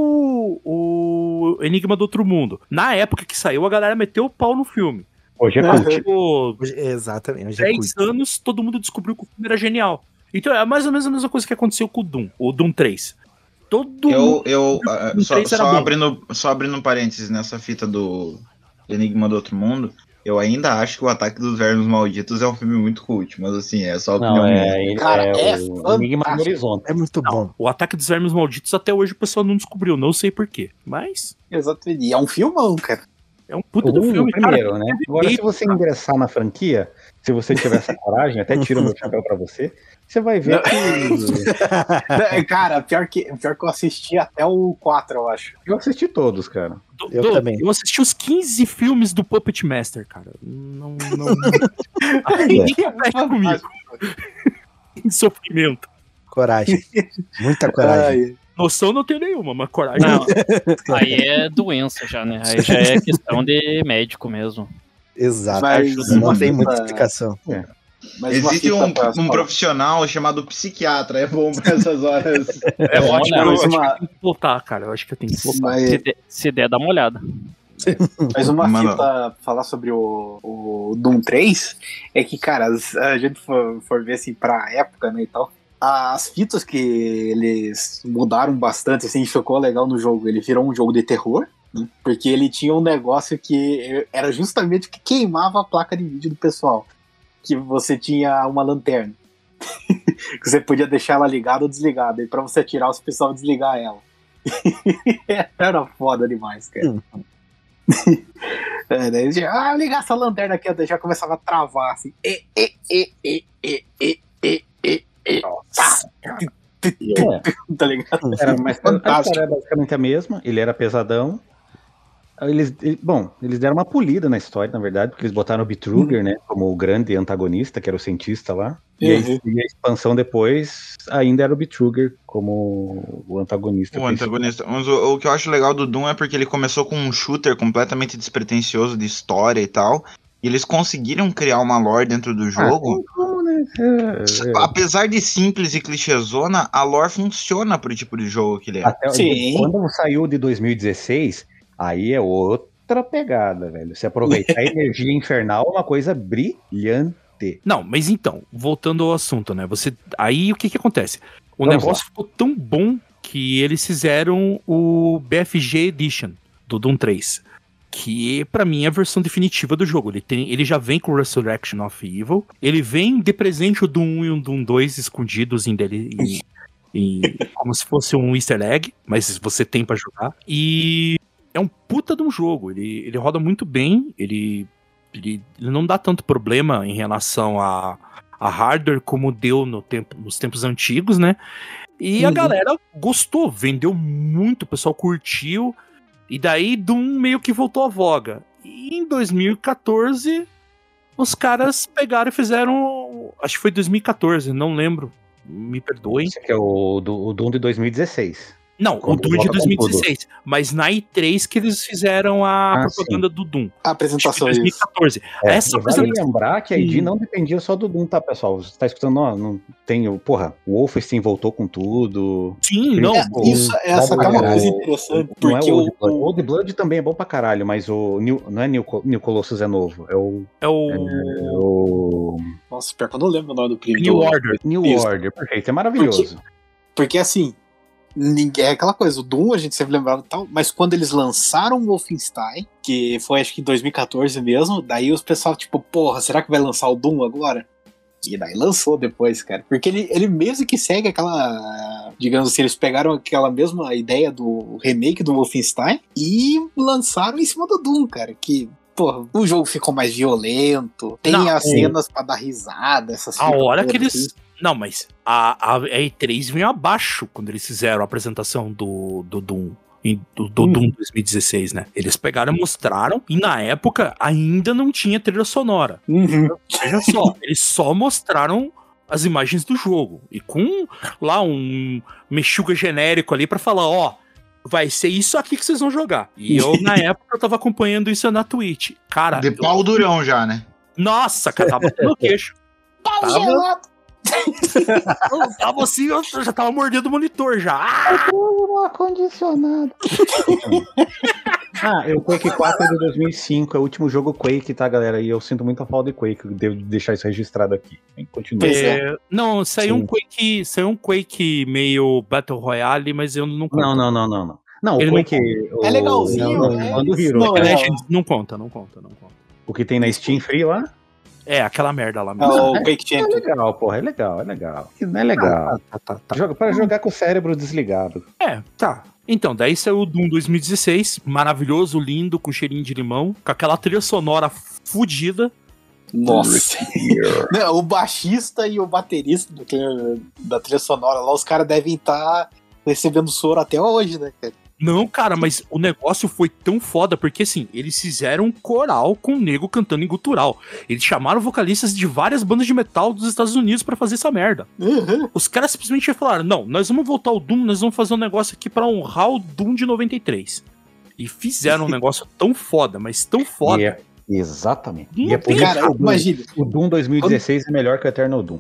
o Enigma do Outro Mundo. Na época que saiu, a galera meteu o pau no filme. Hoje é Uhum. cult. Tipo, Exatamente. Hoje é 10 culto. anos, todo mundo descobriu que o filme era genial. Então é mais ou menos a mesma coisa que aconteceu com o Doom, o Doom 3. Todo Eu, mundo. eu ah, só, 3 era só bom. abrindo, só abrindo um parênteses nessa fita do Enigma do Outro Mundo, eu ainda acho que o Ataque dos Vermes Malditos é um filme muito cult, mas assim, é só opinião Não, minha. é, Cara, é, é o Enigma do. Horizonte. É muito Não, bom. o Ataque dos Vermes Malditos até hoje o pessoal não descobriu, não sei porquê. Mas Exatamente. E é um filmão, cara. é um puta O do filme, cara. primeiro, né? Agora, se você ingressar na franquia, se você tiver essa coragem, até tiro meu chapéu pra você, você vai ver que. É, cara, pior que, pior que eu assisti até o 4, eu acho. Eu assisti todos, cara. Do- Eu do- também. Eu assisti os 15 filmes do Puppet Master, cara. Não. não... Ninguém compete comigo. Em sofrimento. Coragem. Muita coragem. Ai, Noção não tenho nenhuma, mas coragem. Não, aí é doença já, né? Aí já é questão de médico mesmo. Exato. Mas Não tem muita explicação. uma Existe um, um falar. profissional chamado psiquiatra, é bom pra essas horas. É Bom, ótimo, né? eu Mas acho que uma- eu tenho que voltar, cara. Eu acho que eu tenho que voltar. Mas, Se, der- se der, dá uma olhada. mas uma Mano. fita pra falar sobre o, o Doom 3 é que, cara, a gente for, for ver assim pra época, né, e tal, as fitas que eles mudaram bastante, assim, ficou legal no jogo. Ele virou um jogo de terror, porque ele tinha um negócio que era justamente o que queimava a placa de vídeo do pessoal. Que você tinha uma lanterna. que você podia deixar ela ligada ou desligada. E pra você atirar, o pessoal desligar ela. Era foda demais, cara. É, daí já, ah, ligar essa lanterna aqui, já começava a travar assim. E, e, e, e, e, e, e, e, e. É, Tá ligado? era, mas a Fantástico. é basicamente a mesma. Ele era pesadão. Eles, ele- bom, eles deram uma polida na história, na verdade, porque eles botaram o Bitruger, né, como o grande antagonista, que era o cientista lá. E, aí, Uhum. e a expansão depois ainda era o Bitruger como o antagonista. O principal. antagonista. Mas o, o que eu acho legal do Doom é porque ele começou com um shooter completamente despretensioso de história e tal. E eles conseguiram criar uma lore dentro do Ah, jogo. como, né? É, é. Apesar de simples e clichêzona, a lore funciona pro tipo de jogo que ele é. Até Sim. quando saiu de 2016, aí é outra pegada, velho. Se aproveitar a energia infernal é uma coisa brilhante. Não, mas então, voltando ao assunto, né? Você. Aí o que que acontece? O Vamos negócio ficou tão bom que eles fizeram o BFG Edition do Doom 3. Que pra mim é a versão definitiva do jogo. Ele, tem, ele já vem com Resurrection of Evil. Ele vem de presente o Doom 1 e o Doom 2 escondidos em, dele, em- em- como se fosse um easter egg, mas você tem pra jogar. E é um puta de um jogo. Ele, ele roda muito bem. Ele, ele, ele não dá tanto problema em relação a, a hardware como deu no tempo, nos tempos antigos, né? E a Uhum. galera gostou, vendeu muito, o pessoal curtiu. E daí Doom meio que voltou à voga. E em 2014, os caras pegaram e fizeram. Acho que foi 2014, não lembro. Me perdoem. Esse aqui é o, do, o Doom de 2016. Não, Quando o Doom é de volta com 2016. Mas na E3 que eles fizeram a Ah, propaganda do Doom. A apresentação é isso. 2014. É, Essa e vale apresentação. lembrar que a ID Sim. não dependia só do Doom, tá, pessoal? Você tá escutando, ó, não tem o. Porra, o Wolfenstein voltou com tudo. Sim, não. É, isso, essa é uma coisa interessante, Não é porque o o, Old Blood. O Old Blood também é bom pra caralho, mas o New, não é New, New Colossus é novo. É o. É o É o Nossa, pior que eu não lembro o nome do primo. New Order. New Isso. Order, perfeito. É maravilhoso. Porque assim, ninguém, é aquela coisa, o Doom a gente sempre lembrava e tal, mas quando eles lançaram o Wolfenstein, que foi acho que em 2014 mesmo, daí os pessoal tipo, porra, será que vai lançar o Doom agora? E daí lançou depois, cara. Porque ele, ele mesmo que segue aquela. Digamos assim, eles pegaram aquela mesma ideia do remake do Wolfenstein e lançaram em cima do Doom, cara. Que, porra, o jogo ficou mais violento, tem Não, as é. cenas pra dar risada, essas A hora que todas, eles. Não, mas a, a E3 veio abaixo quando eles fizeram a apresentação do, do Doom. em- Do, do Hum. Doom 2016, né? Eles pegaram e mostraram, e na época ainda não tinha trilha sonora. Uhum. Veja só, eles só mostraram as imagens do jogo. E com lá um mexuga genérico ali pra falar, ó, vai ser isso aqui que vocês vão jogar. E eu, na época, eu tava acompanhando isso na Twitch. Cara, De eu- pau durão já, né? nossa, cara, tava no queixo. Pau Tava- gelado. Eu tava assim, eu já tava mordendo o monitor já. Ah! Ar-condicionado. ah, o Quake 4 é de 2005, é o último jogo Quake, tá, galera? E eu sinto muita falta de Quake, devo deixar isso registrado aqui. Continua. É. É, não, saiu Sim. um Quake, saiu um Quake meio Battle Royale, mas eu não Não, não, não, não, não. Não, Ele o não Quake. o- É legalzinho, não, é não, isso, Hero. não, é. Legends não conta, não conta, não conta. O que tem na Steam Free lá? É, aquela merda lá É mesmo. o Quake É Champion. legal, porra, é legal, é legal. Não é legal. Tá, tá, tá. Joga para jogar com o cérebro desligado. É, tá. Então, daí saiu o Doom 2016, maravilhoso, lindo, com cheirinho de limão, com aquela trilha sonora fudida. Nossa. Não, o baixista e o baterista do da trilha sonora lá, os caras devem estar recebendo soro até hoje, né, cara? Não, cara, mas o negócio foi tão foda, porque assim, eles fizeram um coral com o nego cantando em gutural. Eles chamaram vocalistas de várias bandas de metal dos Estados Unidos pra fazer essa merda. Uhum. Os caras simplesmente falaram: não, nós vamos voltar ao Doom, nós vamos fazer um negócio aqui pra honrar o Doom de 93. E fizeram um negócio tão foda, mas tão foda. E é- exatamente. Não e é por isso Cara, que o Doom, imagina. o Doom 2016 é melhor que o Eternal Doom.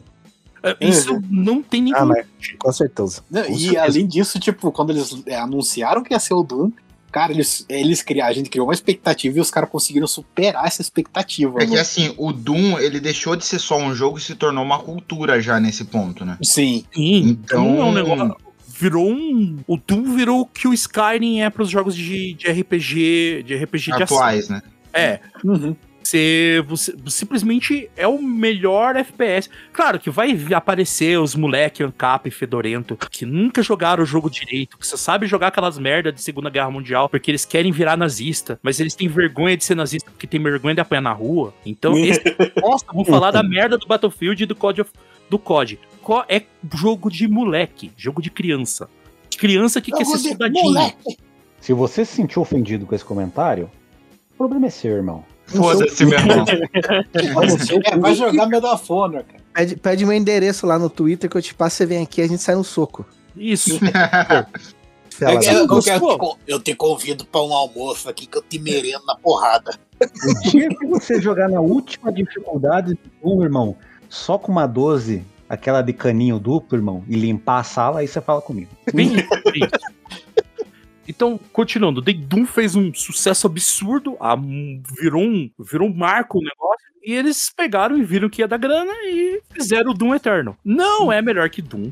É, Isso Uhum. não tem nem Ah, mas com certeza. Não, Com e certeza. além disso, tipo, quando eles é, anunciaram que ia ser o Doom, cara, eles, eles criaram, a gente criou uma expectativa e os caras conseguiram superar essa expectativa. É que mano. assim, o Doom, ele deixou de ser só um jogo e se tornou uma cultura já nesse ponto, né? Sim. Sim, Então- então é um negócio. Virou um. O Doom virou o que o Skyrim é pros jogos de, de RPG. De RPG de ação. Atuais, né? É. Uhum. Você, você simplesmente é o melhor FPS. Claro que vai aparecer os moleque ancap e fedorento que nunca jogaram o jogo direito, que só sabe jogar aquelas merda de Segunda Guerra Mundial porque eles querem virar nazista, mas eles têm vergonha de ser nazista porque tem vergonha de apanhar na rua. Então, esse, falar da merda do Battlefield e do COD, of- do COD. Co- É jogo de moleque, jogo de criança. Criança que quer ser Jogo de soldadinho. moleque. Se você se sentiu ofendido com esse comentário, o problema é seu, irmão. Foda-se, meu irmão. É, vai jogar Honor, cara. Pede, pede meu endereço lá no Twitter que eu te passo, você vem aqui e a gente sai no soco. Isso. É, eu, eu, Gostou? quero te eu te convido pra um almoço aqui que eu te merendo na porrada. O dia que você jogar na última dificuldade do irmão, só com uma 12, aquela de caninho duplo, irmão, e limpar a sala, aí você fala comigo. Bem. Então, continuando, The Doom fez um sucesso absurdo, a- um- virou, um, virou um marco o negócio, e eles pegaram e viram que ia dar grana e fizeram o Doom Eterno. Não é melhor que Doom,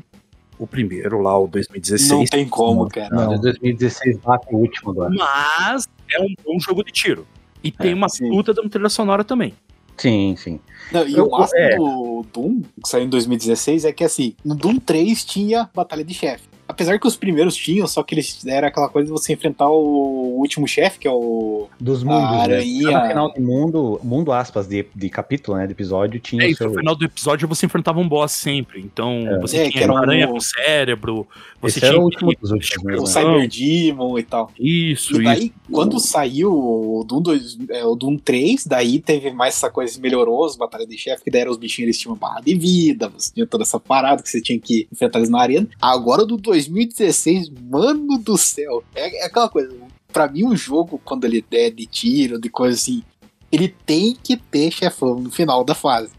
o primeiro lá, o 2016, Não tem como, cara. Não, de 2016 bate o último ano. mas é um bom jogo de tiro. E tem É, uma sim. puta de uma trilha sonora também. Sim, sim. Não, e Eu- o máximo é. do Doom, que saiu em 2016, é que assim, no Doom 3 tinha batalha de chefe. Apesar que os primeiros tinham, só que eles era aquela coisa de você enfrentar o último chefe, que é o. Dos mundos, né? aranha. Cada final de mundo, mundo aspas, de, de capítulo, né, de episódio, tinha É, o seu... no final do episódio você enfrentava um boss sempre. Então, É. você É, que tinha era uma aranha um- com cérebro, você Esse era tinha o último dos últimos, né? o Cyber Demon e tal. Isso, E daí, isso. quando saiu o Doom, 2, é, o Doom 3, daí teve mais essa coisa, melhorou as batalhas de chefe, que daí eram os bichinhos, eles tinham barra de vida, você tinha toda essa parada que você tinha que enfrentar eles na arena. Agora o do 2016, mano do céu. É, é aquela coisa. Pra mim, um jogo, quando ele é de tiro, de coisa assim, ele tem que ter chefão no final da fase.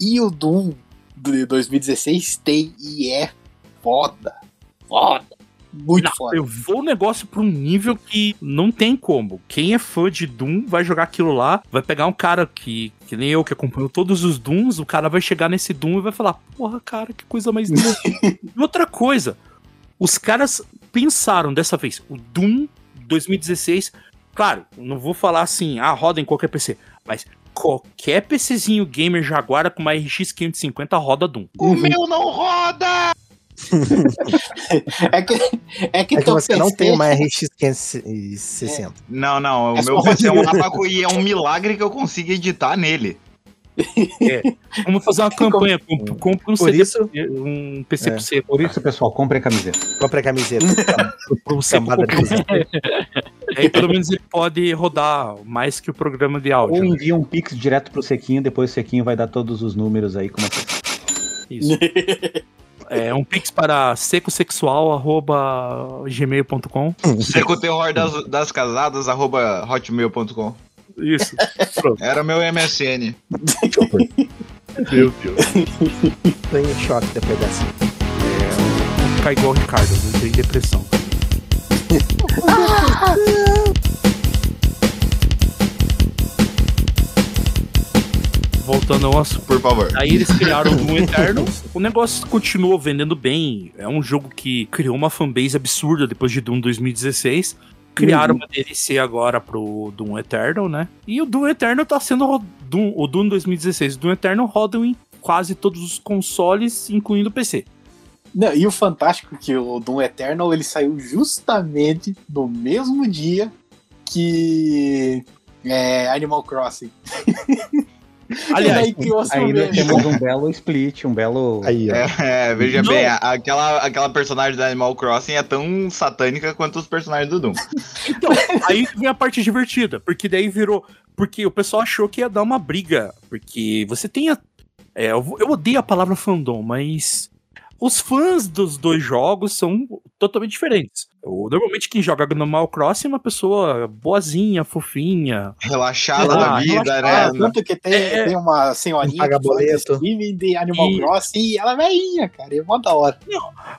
E o Doom de 2016 tem e é foda. Foda. Muito Não, foda. eu vou o negócio pra um nível que não tem como. Quem é fã de Doom vai jogar aquilo lá, vai pegar um cara que, que nem eu, que acompanhou todos os Dooms, o cara vai chegar nesse Doom e vai falar, porra, cara, que coisa mais linda. e outra coisa, os caras pensaram dessa vez, o Doom 2016, claro, não vou falar assim, ah, roda em qualquer PC, mas qualquer PCzinho gamer Jaguar com uma RX 550 roda Doom. O meu não roda! É que, é que, É que você não PC tem uma RX 560. Não, não, o É meu PC é um e é um milagre que eu consiga editar nele. Vamos fazer uma campanha, comp- compra um Por CD, isso- um PC É. pro você. Por isso, pessoal, comprem a camiseta. Compre a camiseta. Pro Camada. Aí pelo menos ele pode rodar mais que o programa de Ou áudio. né? envia um pix direto pro Sequinho, depois o Sequinho vai dar todos os números aí. Como é que é. Isso. É um pix para secosexual.gmail.com. Seco o terror das, das casadas, arroba hotmail.com. Isso. Era meu MSN. Meu Deus. Tô em choque depois dessa. Vou ficar igual o Ricardo, eu tenho depressão. Voltando ao assunto. Por favor. Aí eles criaram o Doom Eterno. O negócio continuou vendendo bem. É um jogo que criou uma fanbase absurda depois de Doom 2016. Criaram uma DLC agora pro Doom Eternal, né? E o Doom Eternal tá sendo Doom, o Doom 2016. O Doom Eternal roda em quase todos os consoles, incluindo o PC. Não, e o fantástico é que o Doom Eternal ele saiu justamente no mesmo dia que é, Animal Crossing. Aliás, meme. temos um belo split, um belo. Aí, ó. É, é, veja Não. bem, a- aquela, aquela personagem da Animal Crossing é tão satânica quanto os personagens do Doom. Então, aí vem a parte divertida, porque daí virou. Porque o pessoal achou que ia dar uma briga. Porque você tem a. é, eu, eu odeio a palavra fandom, mas. Os fãs dos dois jogos são totalmente diferentes. Normalmente quem joga Animal Crossing é uma pessoa boazinha, fofinha. Relaxada Ah, da vida, Ah, né? tanto que tem, É, é. tem uma senhorinha Paga que faz boleto. streaming de Animal E- Crossing e ela é velhinha, cara. É mó da hora.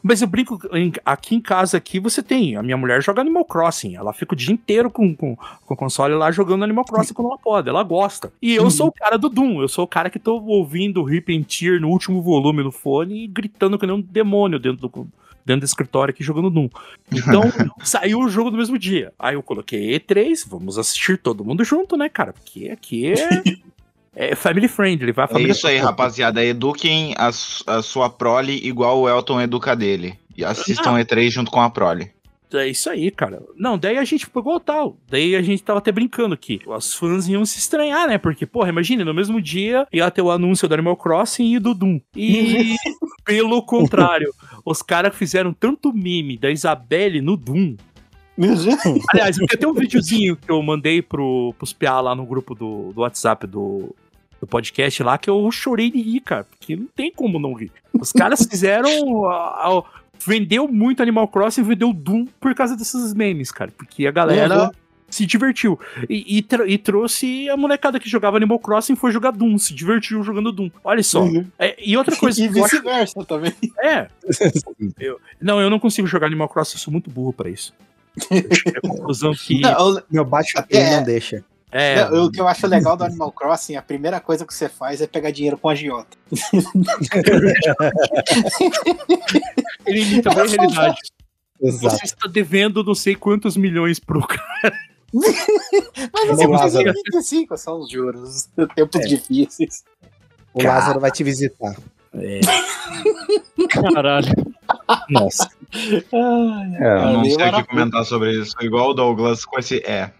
Mas eu brinco, aqui em casa aqui você tem. A minha mulher joga Animal Crossing. Ela fica o dia inteiro com, com, com o console lá jogando Animal Crossing quando ela pode. Ela gosta. E eu sou o cara do Doom. Eu sou o cara que tô ouvindo Rip and Tear no último volume no fone e gritando que nem um demônio dentro do, dentro do escritório aqui jogando Doom. Então, saiu o jogo no mesmo dia. Aí eu coloquei E3, vamos assistir todo mundo junto, né, cara? Porque aqui é. É family friendly, vai É família. isso aí, rapaziada. Eduquem a, a sua prole igual o Elton educa dele. E assistam E3 junto com a prole. É isso aí, cara. Não, daí a gente pegou tal. Daí a gente tava até brincando aqui. Os fãs iam se estranhar, né? Porque, porra, imagina, no mesmo dia ia ter o anúncio do Animal Crossing e do Doom. E, pelo contrário, os caras fizeram tanto meme da Isabelle no Doom. Aliás, tenho até um videozinho que eu mandei pro, pros PA lá no grupo do, do WhatsApp do, do podcast lá que eu chorei de rir, cara. Porque não tem como não rir. Os caras fizeram. a- a- vendeu muito Animal Crossing e vendeu Doom por causa desses memes, cara. Porque a galera Uhum. se divertiu. E, e e trouxe a molecada que jogava Animal Crossing foi jogar Doom, se divertiu jogando Doom. Olha só. Uhum. É, e outra coisa E que eu acho. vice-versa também. É. Eu- não, eu não consigo jogar Animal Crossing, eu sou muito burro pra isso. Eu cheguei à conclusão que. Não, Meu baixo Até é. não deixa. É, não, o que eu acho legal do Animal Crossing, a primeira coisa que você faz é pegar dinheiro com a agiota. ele imita bem a realidade. Exato. Você está devendo não sei quantos milhões pro cara. Mas você precisa de 25, são os juros. Tempos difíceis. O Lázaro vai te visitar. Caralho. Nossa. É, Eu não sei o que comentar sobre isso. Igual o Douglas com esse é.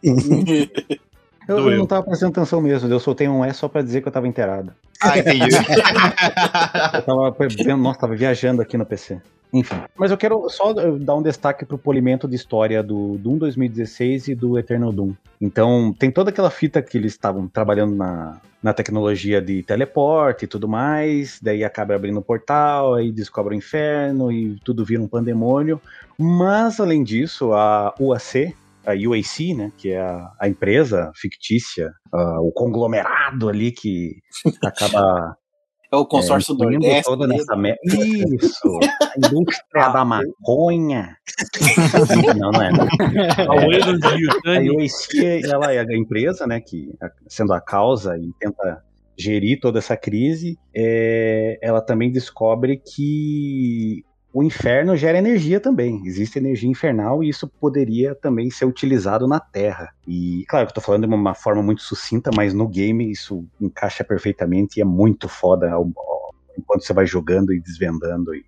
Eu, eu não tava prestando atenção mesmo, eu soltei um é só pra dizer que eu tava inteirado. Ah, entendi. Eu tava vendo, nossa, tava viajando aqui no PC. Enfim. Mas eu quero só eh, dar um destaque pro polimento de história do Doom 2016 e do Eternal Doom. Então, tem toda aquela fita que eles estavam trabalhando na, na tecnologia de teleporte e tudo mais, daí acaba abrindo o portal, aí descobre o inferno e tudo vira um pandemônio. Mas, além disso, a UAC, a UAC, né, que é a, a empresa fictícia, o conglomerado ali que acaba É o consórcio é, incluindo Nordeste. toda dele. nessa me... Isso! A indústria da maconha. não, não é. A Wayland A. UAC, ela é a empresa, né, que sendo a causa e tenta gerir toda essa crise, é, ela também descobre que o inferno gera energia também. Existe energia infernal e isso poderia também ser utilizado na Terra. E claro que eu tô falando de uma forma muito sucinta, mas no game isso encaixa perfeitamente e é muito foda ao- ao- enquanto você vai jogando e desvendando. E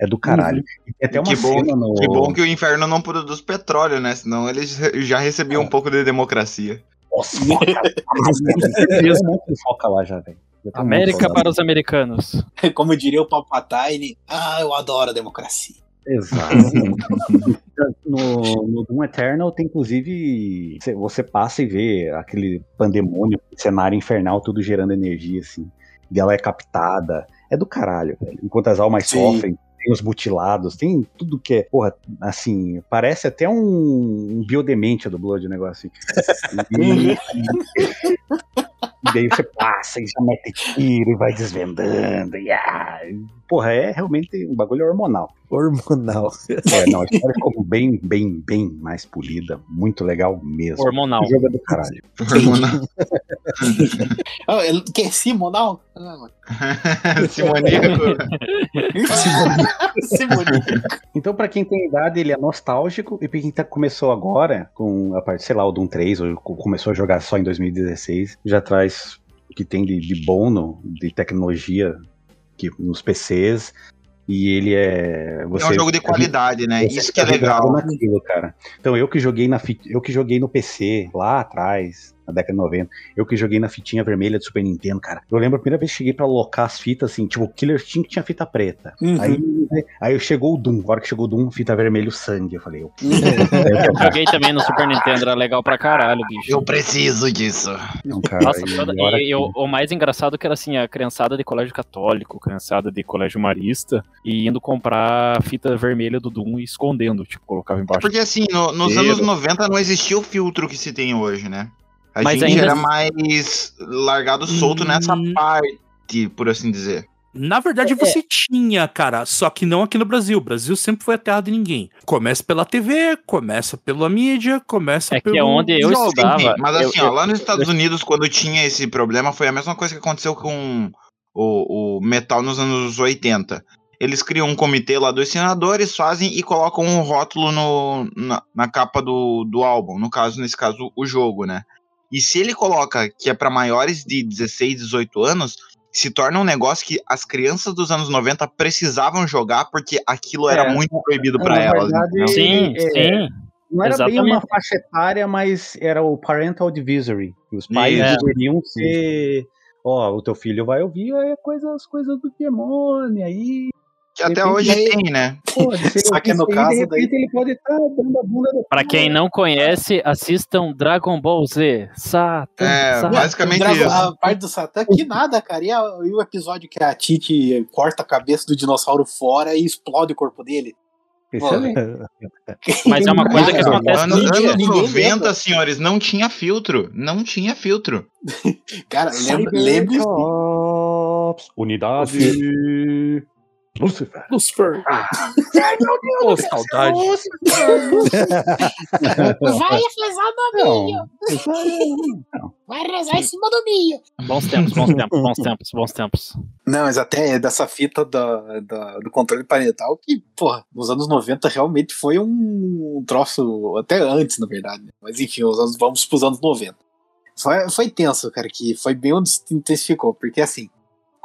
é do caralho. E tem até uma Que bom, cena no... que bom que o inferno não produz petróleo, né? Senão eles já recebiam um pouco de democracia. Nossa, foca, foca lá já, velho. Um América para os americanos. Como diria o Palpatine, ah, eu adoro a democracia. Exato. no, no Doom Eternal tem inclusive. cê- Você passa e vê aquele pandemônio, cenário infernal, tudo gerando energia, assim. E ela é captada. É do caralho, velho. Enquanto as almas Sim. sofrem, tem os mutilados, tem tudo que é. Porra, assim, parece até um, um biodemente do Blood o negócio. assim. E, e daí você passa e já mete tiro e vai desvendando. E, ah, porra, é realmente um bagulho hormonal. Hormonal. É, não, a história ficou bem, bem, bem mais polida. Muito legal mesmo. Hormonal. O jogo é do caralho. Ah, ele- que é Simonal? Simoníaco. Simonal. Então, pra quem tem idade, ele é nostálgico. E pra quem tá, começou agora, com a parte, sei lá, o Doom 3, ou co- começou a jogar só em 2016, já traz o que tem de, de bom no, de tecnologia que, nos PCs. E ele é. É um jogo de qualidade, né? Isso que é vidrado legal. naquilo, cara. Então, eu que joguei na eu que joguei no PC lá atrás, na década de 90, eu que joguei na fitinha vermelha do Super Nintendo, cara. Eu lembro a primeira vez que cheguei pra alocar as fitas assim, tipo, o Killer Instinct tinha fita preta. Uhum. Aí, aí chegou o Doom, a hora que chegou o Doom, fita vermelho, sangue. Eu falei, eu, Eu joguei também no Super Nintendo, era legal pra caralho, bicho. Eu preciso disso. não, cara. Nossa, e toda- e, que- o, mais engraçado que era assim, a criançada de colégio católico, criançada de colégio marista, e indo comprar fita vermelha do Doom e escondendo, tipo, colocava embaixo. Porque assim, no- nos anos 90 não existia o filtro que se tem hoje, né? A Mas gente ainda- era mais largado solto nessa Hum. parte, por assim dizer. Na verdade, você tinha, cara, só que não aqui no Brasil. O Brasil sempre foi a terra de ninguém. Começa pela TV, começa pela mídia, começa É que pelo é onde eu jogo. estudava. Sim, mas eu- assim, eu- ó, lá nos Estados Unidos, quando tinha esse problema, foi a mesma coisa que aconteceu com o, o metal nos anos 80. Eles criam um comitê lá dos senadores, fazem e colocam um rótulo no, na, na capa do, do álbum. No caso, nesse caso, o jogo, né? E se ele coloca que é pra maiores de 16, 18 anos, se torna um negócio que as crianças dos anos 90 precisavam jogar porque aquilo era É, muito proibido pra na elas. verdade? Sim, É, sim. Não era bem uma Exatamente. faixa etária, mas era o parental advisory. Os pais Isso. deveriam ser. Ó, o teu filho vai ouvir é coisa, as coisas do demônio aí. Que até repente- hoje tem, né? Pô, se ele Só que no caso de repente ele pode estar dando a bunda do Pra quem não conhece, assistam Dragon Ball Z. Satan. É, Satan. basicamente Drago- isso. A parte do Satã, que nada, cara. E, a- e o episódio que a Titi corta a cabeça do dinossauro fora e explode o corpo dele? Excelente. Mas é uma coisa que acontece Anos, ninguém- anos ninguém 90, lembra. senhores, não tinha filtro. Não tinha filtro. Cara, lembra- lembre-se. Unidade. Lucifer. Lucifer. Ô, saudade. Vai rezar no milho. Vai rezar em cima do milho. Bons tempos, bons tempos, bons tempos, bons tempos. Não, mas até dessa fita da, da- do controle parental que, porra, nos anos 90 realmente foi um troço, até antes, na verdade. né? Mas enfim, os anos, vamos pros anos 90. Foi, foi tenso, cara, que foi bem onde se intensificou, porque assim,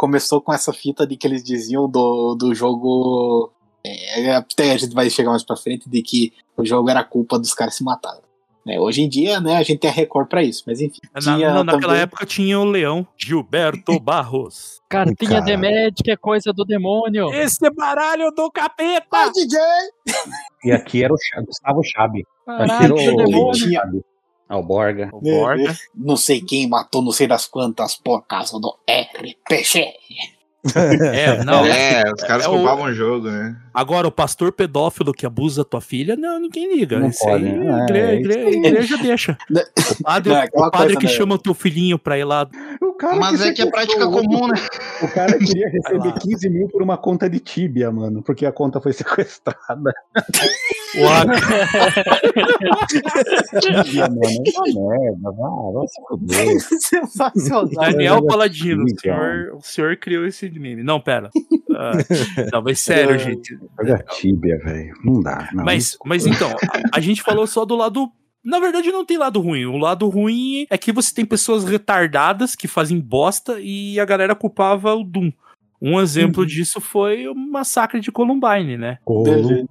começou com essa fita de que eles diziam do, do jogo. é, até a gente vai chegar mais pra frente, de que o jogo era culpa dos caras se matarem. né? Hoje em dia, né, a gente tem a Record pra isso, mas enfim. Na- não, naquela também- época tinha o leão Gilberto Barros. Cartinha de médica é coisa do demônio. Esse baralho do capeta! Ai, DJ! E aqui era o Gustavo Chabe. Aqui era o. Ah, o Borga. O Borga. Não sei quem matou não sei das quantas por causa do RPG. É, não. É, os caras É o- roubavam o jogo, né? Agora, o pastor pedófilo que abusa tua filha, não, ninguém liga. Não Isso pode, aí, né? a igre- É, a igre- a igreja deixa. O padre, Não, o padre que né? chama o teu filhinho pra ir lá. O cara Mas é que é prática comum, né? O cara queria receber lá. 15 mil por uma conta de Tibia, mano, porque a conta foi sequestrada. O a- Tibia, mano, é uma merda, vai, vai se fuder. Sensacional. Daniel Paladino, o senhor, o senhor criou esse meme. Não, pera. Ah, não, mas sério, É. gente. Joga Tibia, velho. Não dá, não. Mas, mas então, a, a gente falou só do lado. Na verdade, não tem lado ruim. O lado ruim é que você tem pessoas retardadas que fazem bosta e a galera culpava o Doom. Um exemplo disso foi o massacre de Columbine, né? Columbine.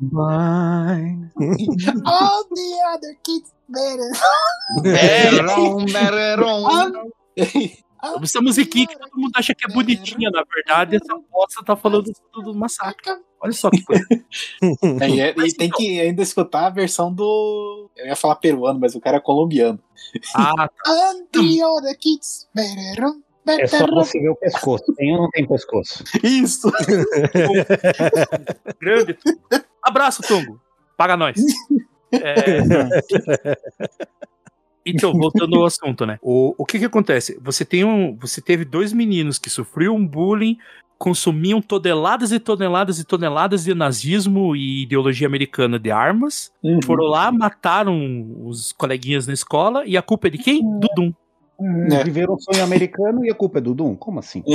All the other kids better. Bereron. Essa musiquinha que todo mundo acha que é bonitinha, na verdade, essa bosta tá falando tudo do massacre. Olha só que coisa. É, e, é- Mas e tem então. que ainda escutar a versão do. Eu ia falar peruano, mas o cara é colombiano. Ah, better. É só você ver o pescoço. Tem ou não tem pescoço? Isso! grande. Abraço, Tongo. Paga nós. É, Então, voltando ao assunto, né? O, o que que acontece? Você tem um, você teve dois meninos que sofriam um bullying, consumiam toneladas e toneladas e toneladas de nazismo e ideologia americana de armas, Uhum. foram lá, mataram os coleguinhas na escola e a culpa é de quem? Do Doom. É. Viveram um sonho americano e a culpa é do Doom? Como assim?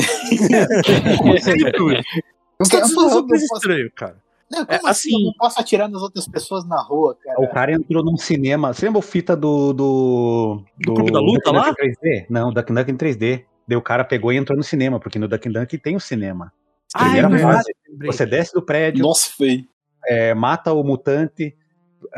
Eu Estados posso- Unidos é eu um país posso- estranho, cara. Não, como É, assim, assim- eu não posso atirar nas outras pessoas na rua, cara. O cara entrou num cinema. Você lembra o fita do. Do, Do Clube da Luta lá? Duck em 3D? Não, Duck Duck em 3D. Daí o cara pegou e entrou no cinema, porque no Duck Duck tem o cinema. Ah, é Primeira verdade, fase. Você desce do prédio, Nossa, feio. é, mata o mutante, é,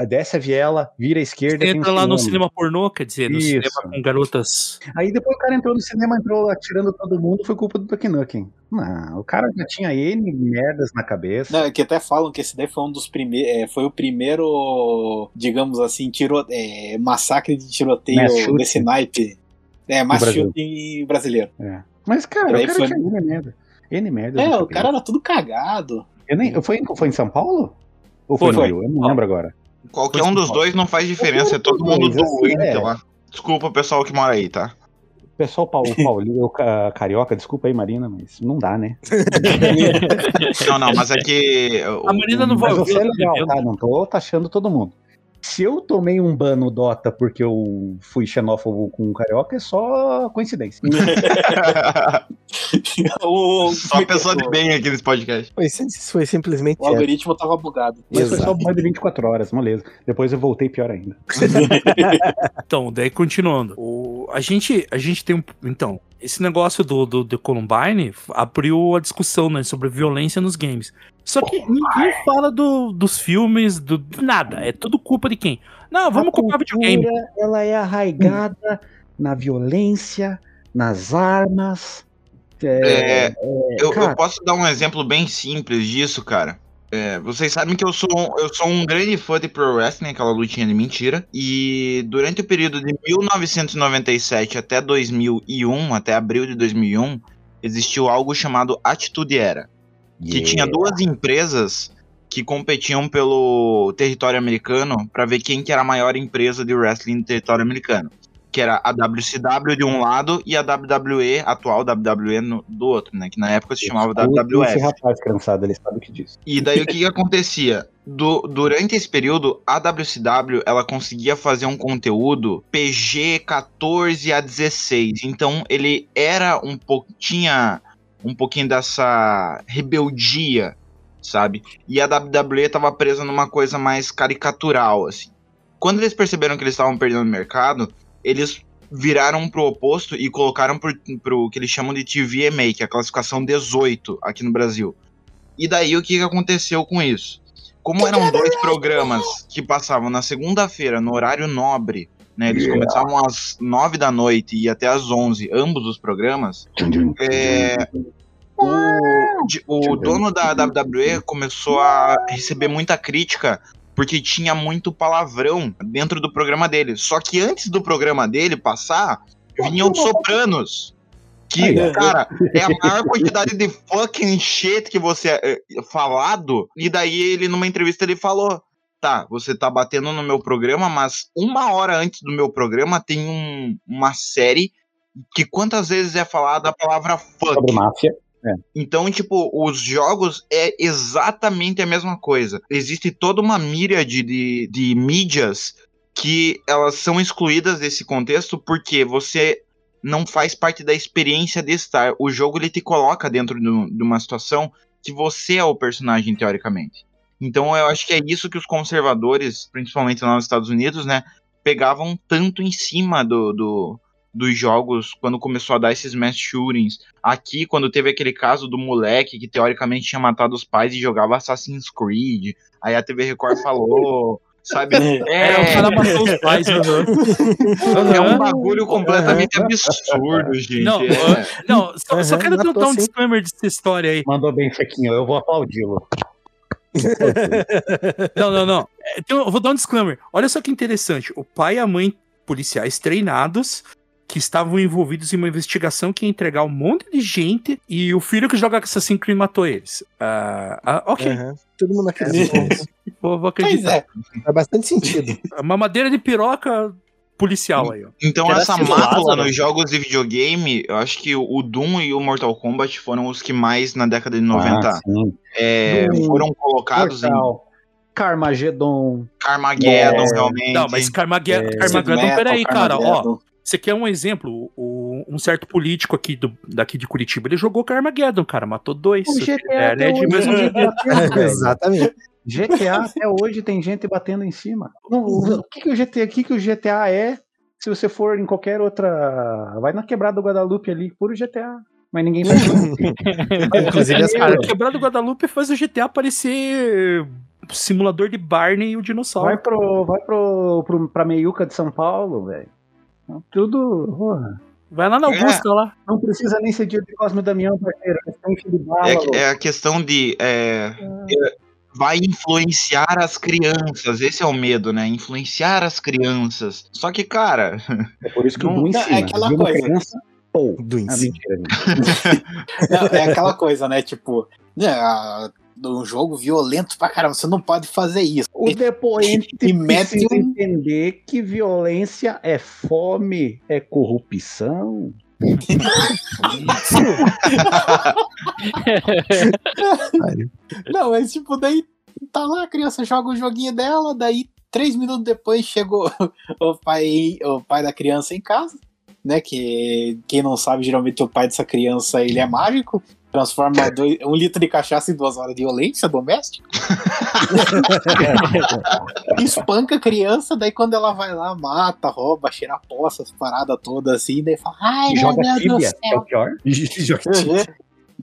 desce a viela, vira à esquerda. Você tem um entra lá no cinema pornô, quer dizer, no Isso. cinema com garotas. Aí depois o cara entrou no cinema, entrou atirando todo mundo, foi culpa do Nukem. Não, o cara já tinha N merdas na cabeça. Não, é que até falam que esse daí foi um dos primeiros. foi o primeiro, digamos assim, tiro, é, massacre de tiroteio Mass shooting. desse naipe. É, mass Brasil. shooting brasileiro. É. Mas, cara, Daí o cara foi- tinha N merda. N merda. É, o cara era tudo cagado. Eu nem, foi, foi em São Paulo? Ou foi, Foi, no foi. Rio? Eu não lembro agora. Qualquer um dos dois não faz diferença, é todo mundo doente É. lá. Desculpa o pessoal que mora aí, tá? O pessoal Paulo, Paulinho, carioca, desculpa aí, Marina, mas não dá, né? Não, não, mas é que. A Marina não vai Mas ouvir. você é legal, tá? Não tô taxando todo mundo. Se eu tomei um ban no Dota porque eu fui xenófobo com um carioca, é só coincidência. o, Só pessoa de bem aqui nesse podcast. Foi, foi simplesmente. o algoritmo tava bugado. Mas foi só ban de 24 horas, moleza. Depois eu voltei pior ainda. Então, daí continuando. O, a, gente, a gente tem um. Então, esse negócio do, do, do Columbine abriu a discussão né, sobre violência nos games. Só que ninguém fala do, dos filmes, do, de nada. É tudo culpa de quem? Não, vamos A culpar videogame. Ela é arraigada na violência, nas armas. É, É, eu, cara. eu posso dar um exemplo bem simples disso, cara. É, vocês sabem que eu sou, um- eu sou um grande fã de Pro Wrestling, aquela lutinha de mentira. E durante o período de 1997 até 2001, até abril de 2001, existiu algo chamado Atitude Era. Que tinha duas empresas que competiam pelo território americano para ver quem que era a maior empresa de wrestling no território americano. Que era a WCW de um lado e a WWE, atual WWE, no- do outro, né? Que na época se chamava Esse WWF. rapaz criançado, ele sabe o que diz. E daí o que, que acontecia? Du- durante esse período, a WCW ela conseguia fazer um conteúdo PG 14 a 16. Então ele era um pouco. tinha um pouquinho dessa rebeldia, sabe? E a WWE tava presa numa coisa mais caricatural, assim. Quando eles perceberam que eles estavam perdendo o mercado, eles viraram pro oposto e colocaram pro, pro que eles chamam de TVMA, que é a classificação 18 aqui no Brasil. E daí o que que aconteceu com isso? como eram dois programas que passavam na segunda-feira, no horário nobre, né? Eles começavam às nove da noite e até às onze, ambos os programas. É, o, o dono da WWE começou a receber muita crítica porque tinha muito palavrão dentro do programa dele. Só que antes do programa dele passar, vinham Sopranos. Que, cara, é a maior quantidade de fucking shit que você é falado. E daí ele, numa entrevista, ele falou: Tá, você tá batendo no meu programa, mas uma hora antes do meu programa tem um- uma série que quantas vezes é falada a palavra fuck. Sobre máfia. Então, tipo, os jogos é exatamente a mesma coisa. Existe toda uma míriade de, de mídias que elas são excluídas desse contexto porque você não faz parte da experiência de estar. O jogo ele te coloca dentro de, de uma situação que você é o personagem, teoricamente. Então eu acho que é isso que os conservadores, principalmente lá nos Estados Unidos, né, pegavam tanto em cima do, do- dos jogos quando começou a dar esses mass shootings. Aqui, quando teve aquele caso do moleque que teoricamente tinha matado os pais e jogava Assassin's Creed, aí a TV Record falou, sabe? É, o cara matou os pais. aham. É um bagulho completamente absurdo, gente. Não, É. não, só, só quero dar um disclaimer dessa história aí. Mandou bem, Fequinho. Eu vou aplaudi-lo. Não, não, não. Então, eu vou dar um disclaimer. Olha só que interessante. O pai e a mãe policiais treinados que estavam envolvidos em uma investigação que ia entregar um monte de gente e o filho que joga Assassin's Creed matou eles. Ah, ah, ok, Aham. Todo mundo acredita vou, vou Pois acreditar. é. Faz bastante sentido. Uma madeira de piroca policial aí, ó. Então essa mácula nos jogos de videogame, eu acho que o Doom e o Mortal Kombat foram os que mais na década de 90 Ah, é, foram colocados em Mortal, Carmageddon. Carmageddon, É. realmente. Não, mas Carmageddon, É. Carmageddon peraí, cara, ó. Você quer um exemplo? O- um certo político aqui do, daqui de Curitiba, ele jogou Carmageddon, cara, matou dois. O GTA até é de hoje mesmo tem jeito. gente batendo, velho. Exatamente. GTA até hoje tem gente batendo em cima. Não, o que, que o GTA, o que, que o GTA é? Se você for em qualquer outra. Vai na quebrada do Guadalupe ali, puro GTA. Mas ninguém faz. Inclusive as Cara, partes. Quebrado Guadalupe faz o GTA parecer simulador de Barney e o dinossauro. vai pro, vai pro, pro, pra Meiuca de São Paulo, velho. Tudo. porra. Vai lá na Augusta lá. Não precisa nem ser dia de Cosme Damião, parceiro. É só de bala. É, é a questão de. é, é, vai influenciar as crianças. Esse é o medo, né? Influenciar as crianças. Só que, cara, É por isso que o não- Doom é ensina. aquela Viu uma coisa. criança? Pô. Do Ah, ensino. mentira. mentira. Não, é aquela coisa, né? Tipo, né, a- um jogo violento pra caramba, você não pode fazer isso. O depoente E mete precisa um- entender que violência é fome, é corrupção. Não, mas tipo, daí tá lá, a criança joga o joguinho dela, daí três minutos depois chegou o pai, o pai da criança em casa, né? Que quem não sabe, geralmente o pai dessa criança ele é mágico, transforma dois- um litro de cachaça em duas horas de violência doméstica. Espanca a criança, daí quando ela vai lá, mata, rouba, cheira a poça, as paradas todas assim, daí fala, ai meu Joga Deus do é céu. o pior.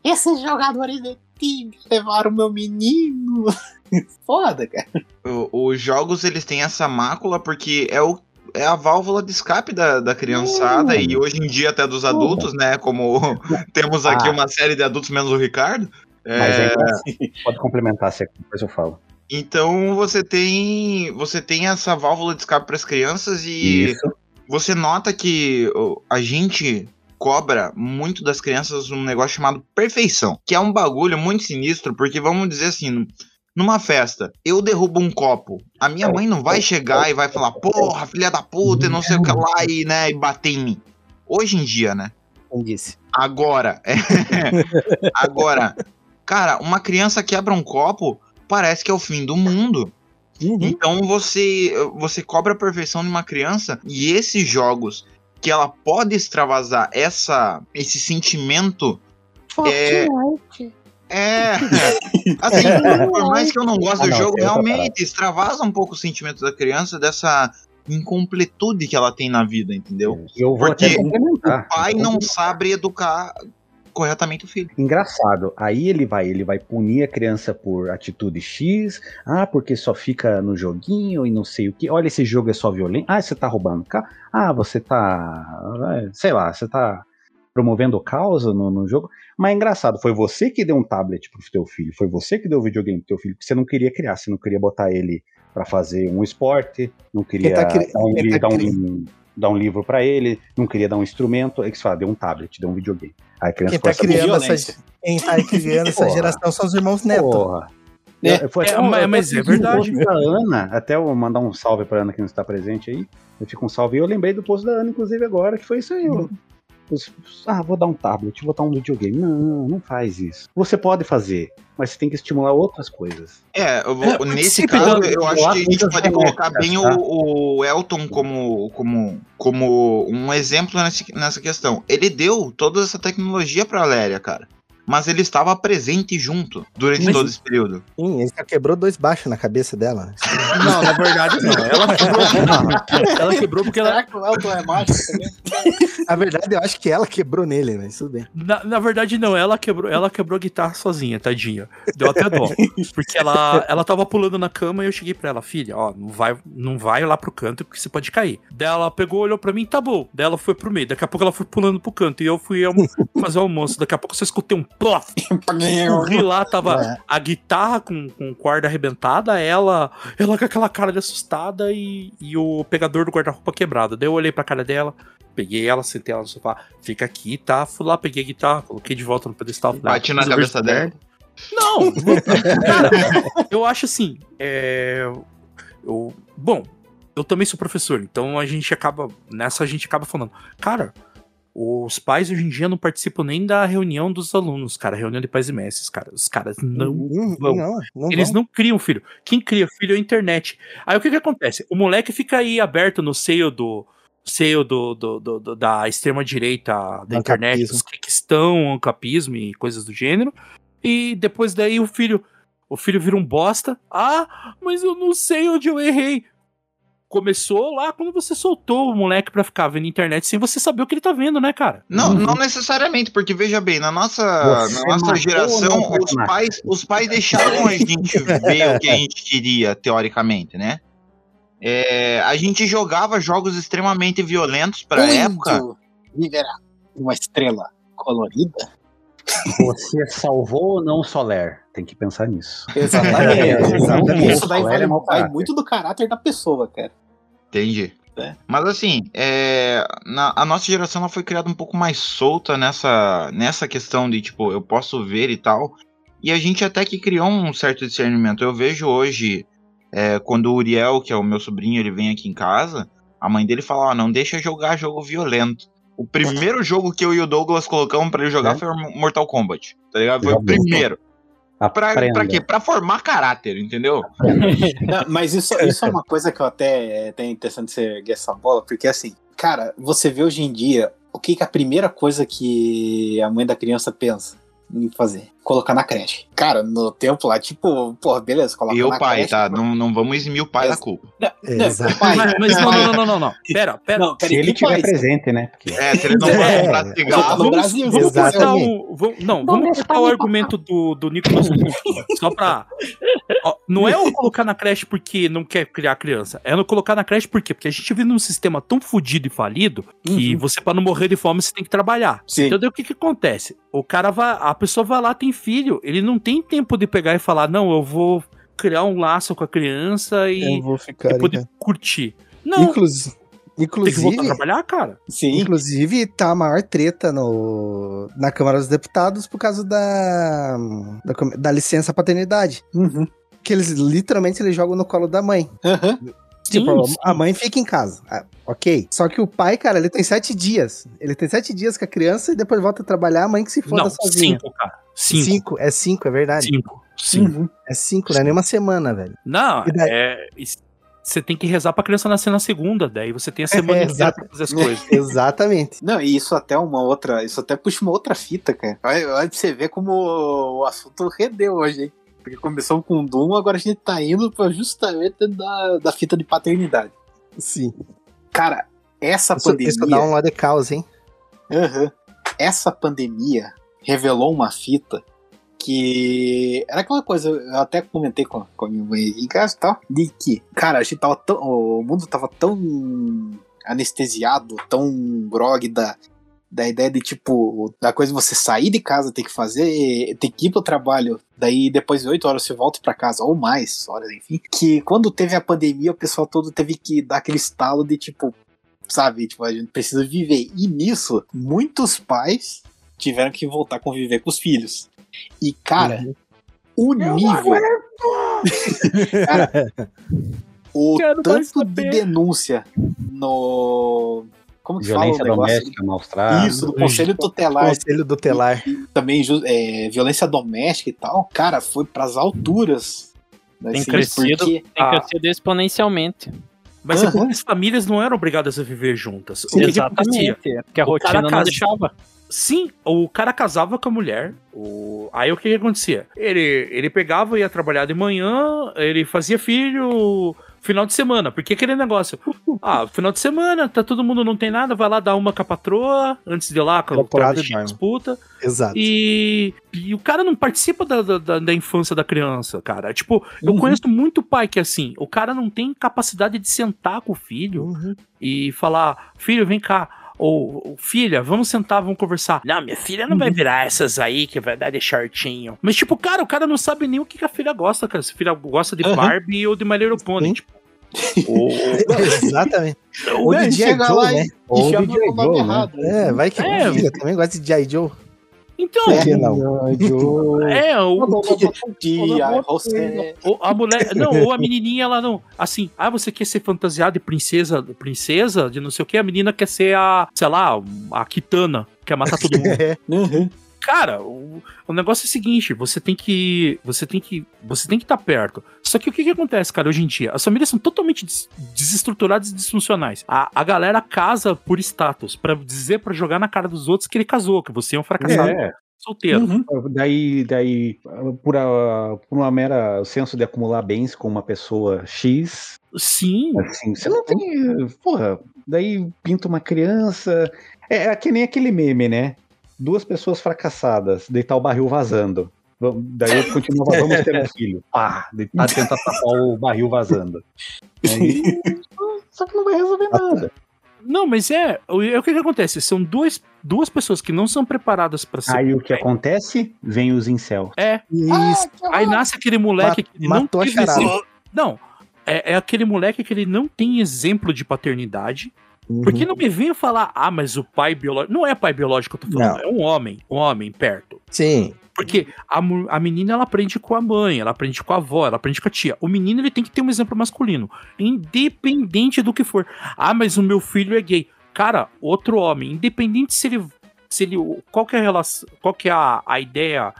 Esses jogadores de time levaram meu menino. Foda, cara. o- os jogos eles têm essa mácula porque é o. É a válvula de escape da, da criançada e hoje em dia até dos adultos, né? Como temos aqui Ah. uma série de adultos menos o Ricardo. É, Mas ainda assim, pode complementar, se depois eu falo. Então você tem você tem essa válvula de escape para as crianças e Isso. você nota que a gente cobra muito das crianças um negócio chamado perfeição, que é um bagulho muito sinistro, porque vamos dizer assim, numa festa, eu derrubo um copo, a minha mãe não vai chegar e vai falar, porra, filha da puta, e não sei o que lá, e, né, e bater em mim. Hoje em dia, né? Quem disse? Agora, agora, cara, uma criança quebra um copo, parece que é o fim do mundo. Então você você cobra a perfeição de uma criança e esses jogos que ela pode extravasar essa esse sentimento é é assim, por mais que eu não goste Ah, do não, jogo, realmente extravasa um pouco o sentimento da criança dessa incompletude que ela tem na vida, entendeu? Eu vou Porque. O pai não sabe educar corretamente o filho. Engraçado. Aí ele vai, ele vai punir a criança por atitude X. Ah, porque só fica no joguinho e não sei o que. Olha, esse jogo é só violento. Ah, você tá roubando. Ah, você tá. é, Sei lá, você tá promovendo causa no, no jogo. Mas é engraçado, foi você que deu um tablet pro teu filho, foi você que deu o videogame pro teu filho, porque você não queria criar, você não queria botar ele pra fazer um esporte, não queria tá cri- dar, um, tá dar um- dar um livro pra ele, não queria dar um instrumento, aí que você fala, deu um tablet, deu um videogame. Aí a criança Quem tá ficou essa criando essa, quem tá criando essa geração são os irmãos Neto. Porra. É, foi é, até um- mas- é verdade. Da Ana, até eu mandar um salve pra Ana que não está presente aí. Eu fico um salve. E eu lembrei do post da Ana, inclusive, agora, que foi isso aí. ó. Os- Ah, vou dar um tablet, vou dar um videogame. Não, não faz isso. Você pode fazer, mas você tem que estimular outras coisas. É, eu vou- É, nesse caso, dá- eu acho que a gente pode colocar bem tá? o, o Elton como, como, como um exemplo nesse- nessa questão. Ele deu toda essa tecnologia pra Léria, cara. Mas ele estava presente junto durante Mas- todo esse período. Sim, ele só quebrou dois baixos na cabeça dela. Não, na verdade não. Ela quebrou, ela quebrou porque ela. Será que o Elton é mágico também? Na verdade, eu acho que ela quebrou nele, mas tudo bem. Na, na verdade, não, ela quebrou, ela quebrou a guitarra sozinha, tadinha. Deu até dó. Porque ela, ela tava pulando na cama e eu cheguei pra ela, filha, ó, não vai, não vai lá pro canto porque você pode cair. Daí ela pegou, olhou pra mim, tá bom. Daí ela foi pro meio. Daqui a pouco ela foi pulando pro canto e eu fui almo- fazer o almoço. Daqui a pouco eu só escutei um plof. Corri lá, tava É. a guitarra com, com corda arrebentada, ela, ela com aquela cara de assustada e, e o pegador do guarda-roupa quebrado. Daí eu olhei pra cara dela, peguei ela, sentei ela no sofá, fica aqui, tá? Fui lá, peguei a guitarra, coloquei de volta no pedestal. Bati ah, na o cabeça dela. Não! cara, eu acho assim, é, eu, bom, eu também sou professor, então a gente acaba, nessa a gente acaba falando, cara, os pais hoje em dia não participam nem da reunião dos alunos, cara, reunião de pais e mestres, cara, os caras não Não, vão. não, não eles vão. não criam filho. Quem cria filho é a internet. Aí o que que acontece? O moleque fica aí aberto no seio do seio do, do- do- do- da extrema direita da internet, Ancapismo. os que, que estão, ancapismo e coisas do gênero. E depois daí o filho, o filho vira um bosta. Ah, mas eu não sei onde eu errei. Começou lá quando você soltou o moleque pra ficar vendo internet sem você saber o que ele tá vendo, né, cara? Não, Uhum. não necessariamente, porque veja bem, na nossa, Você na nossa geração, não, os pais, os pais deixavam a gente ver o que a gente queria, teoricamente, né? É, a gente jogava jogos extremamente violentos pra época. Viverá uma estrela colorida. Você salvou ou não o Soler? Tem que pensar nisso. Exatamente. É, exatamente. Isso daí vai, é vai muito do caráter da pessoa, cara. Entendi. É. Mas assim, é, na- a nossa geração ela foi criada um pouco mais solta nessa, nessa questão de, tipo, eu posso ver e tal. E a gente até que criou um certo discernimento. Eu vejo hoje, é, quando o Uriel, que é o meu sobrinho, ele vem aqui em casa, a mãe dele fala, ó, não deixa jogar jogo violento. O primeiro jogo que eu e o Douglas colocamos pra ele jogar É. foi Mortal Kombat, tá ligado? Foi o primeiro. Pra, pra quê? Pra formar caráter, entendeu? Não, mas isso, isso é uma coisa que eu até é interessante você erguer essa bola, porque assim, cara, você vê hoje em dia o que, que a primeira coisa que a mãe da criança pensa em fazer? Colocar na creche. Cara, no tempo lá, tipo, porra, beleza, coloca E o na pai, creche. tá? Não, não vamos eximir o pai da culpa. Não, não, Exato. o pai, Mas, não, não, não, não, não. Pera, pera. Não, Se peraí, ele tiver pai? presente, né? Porque É, se ele não É. vai comprar Tá cigarro. no Vamos, Brasil, vamos cortar o. vamos- não, vamos cortar o argumento do, do Nicolas Só pra. Ó, não é o colocar na creche porque não quer criar criança. É no colocar na creche por quê? Porque a gente vive num sistema tão fodido e falido que você, pra não morrer de fome, você tem que trabalhar. Sim. Então, daí o que que acontece? O cara vai. A pessoa vai lá, tem filho. Ele não tem tempo de pegar e falar, não, eu vou criar um laço com a criança e, Eu vou ficar. e poder cara. curtir. Não, Inclusive, tem que voltar a inclusive, trabalhar, cara. Sim. inclusive, tá a maior treta no, na Câmara dos Deputados por causa da, da, da licença paternidade. Uhum. Que eles literalmente eles jogam no colo da mãe. Aham. Tipo, Sim, a mãe fica em casa. Ah, ok. Só que o pai, cara, ele tem sete dias. Ele tem sete dias com a criança e depois volta a trabalhar, a mãe que se foda Não, sozinha. cinco, cara. Cinco. Cinco. É cinco, é verdade. Cinco. Cinco. Uhum. É cinco, não é nem uma semana, velho. Não, daí? é. Você tem que rezar pra criança nascer na segunda, daí você tem a semana É, inteira exato. pra fazer as coisas. Exatamente. Não, e isso até uma outra. Isso até puxa uma outra fita, cara. Olha, olha pra você ver como o assunto rendeu hoje, hein? Porque começou com o Doom, agora a gente tá indo pra justamente da, da fita de paternidade. Sim. Cara, essa Isso, pandemia. isso dá um lado de caos, hein? Aham. Essa pandemia, revelou uma fita que era aquela coisa, eu até comentei com, com a minha mãe em casa e tal, de que, cara, a gente tava tão, o mundo tava tão anestesiado, tão grog da, da ideia de tipo, da coisa de você sair de casa, ter que fazer, ter que ir pro trabalho, daí depois de oito horas você volta para casa, ou mais horas, enfim, que quando teve a pandemia o pessoal todo teve que dar aquele estalo de tipo, sabe, tipo, a gente precisa viver. E nisso, muitos pais tiveram que voltar a conviver com os filhos. E, cara, o nível. cara, o tanto de denúncia no. Como que Violência fala doméstica na Austrália. Isso, do Conselho Tutelar. Conselho tutelar. Também é, violência doméstica e tal. Cara, foi pras alturas. Tem assim, crescido, porque- tem Ah. crescido exponencialmente. Mas é Aham. porque as famílias não eram obrigadas a viver juntas. O que que? Porque a O cara rotina não casa- deixava. Sim, o cara casava com a mulher. O... Aí o que, que acontecia? Ele, ele pegava, ia trabalhar de manhã, ele fazia filho final de semana. Porque aquele negócio. Ah, final de semana, tá todo mundo não tem nada, vai lá dar uma com a patroa, antes de ir lá com a disputa. Exato. E, e o cara não participa da, da, da- infância da criança, cara. Tipo, eu Uhum. conheço muito pai que é assim, o cara não tem capacidade de sentar com o filho Uhum. e falar, filho, vem cá. Ou, filha, vamos sentar, vamos conversar. Não, minha filha não vai virar essas aí que vai dar de shortinho. Mas, tipo, cara, o cara não sabe nem o que que a filha gosta, cara. Se a filha gosta de. Barbie ou de My Little Pony. Sim. Tipo, o- Exatamente. Ou Né, de G.I. Joe, lá né? e, Ou e chama de G.I. o Joe, né? errado. É, vai que É. filha também gosta de G.I. Joe. Então, Por que não? é, o, a mulher, não, ou a menininha, ela não, assim, ah, você quer ser fantasiada de princesa, princesa, de não sei o que, a menina quer ser a, sei lá, a Kitana, quer matar todo mundo. É, Uhum. Cara, o, o negócio é o seguinte, você tem que, você tem que, você tem que estar perto. Só que o que que acontece, cara, hoje em dia? As famílias são totalmente des- desestruturadas e disfuncionais. A, a galera casa por status, pra dizer, pra jogar na cara dos outros que ele casou, que você é um fracassado É, solteiro. Uhum. daí, daí por, a- por uma mera senso de acumular bens com uma pessoa X, Sim, assim, você não tem. Porra, daí pinta uma criança. É, é que nem aquele meme, né? Duas pessoas fracassadas, deitar o barril vazando. Daí eu continuava, vamos ter um filho. Pá, daí tá, tenta tapar o barril vazando. Aí, só que não vai resolver nada. Não, mas é. O, é o que, que acontece? São duas, duas pessoas que não são preparadas pra ser. Aí o que acontece? Vem os incel. É. Isso. Aí nasce aquele moleque que não matou a teve charada. Não. É, é aquele moleque que ele não tem exemplo de paternidade. Uhum. Porque não me venha falar, ah, mas o pai biológico. Não é pai biológico que eu tô falando, Não. é um homem, um homem perto. Sim. Porque a, a menina ela aprende com a mãe, ela aprende com a avó, ela aprende com a tia. O menino ele tem que ter um exemplo masculino, independente do que for. Ah, mas o meu filho é gay. Cara, outro homem, independente se ele se ele qual que é a relação, qual que é a, a ideia,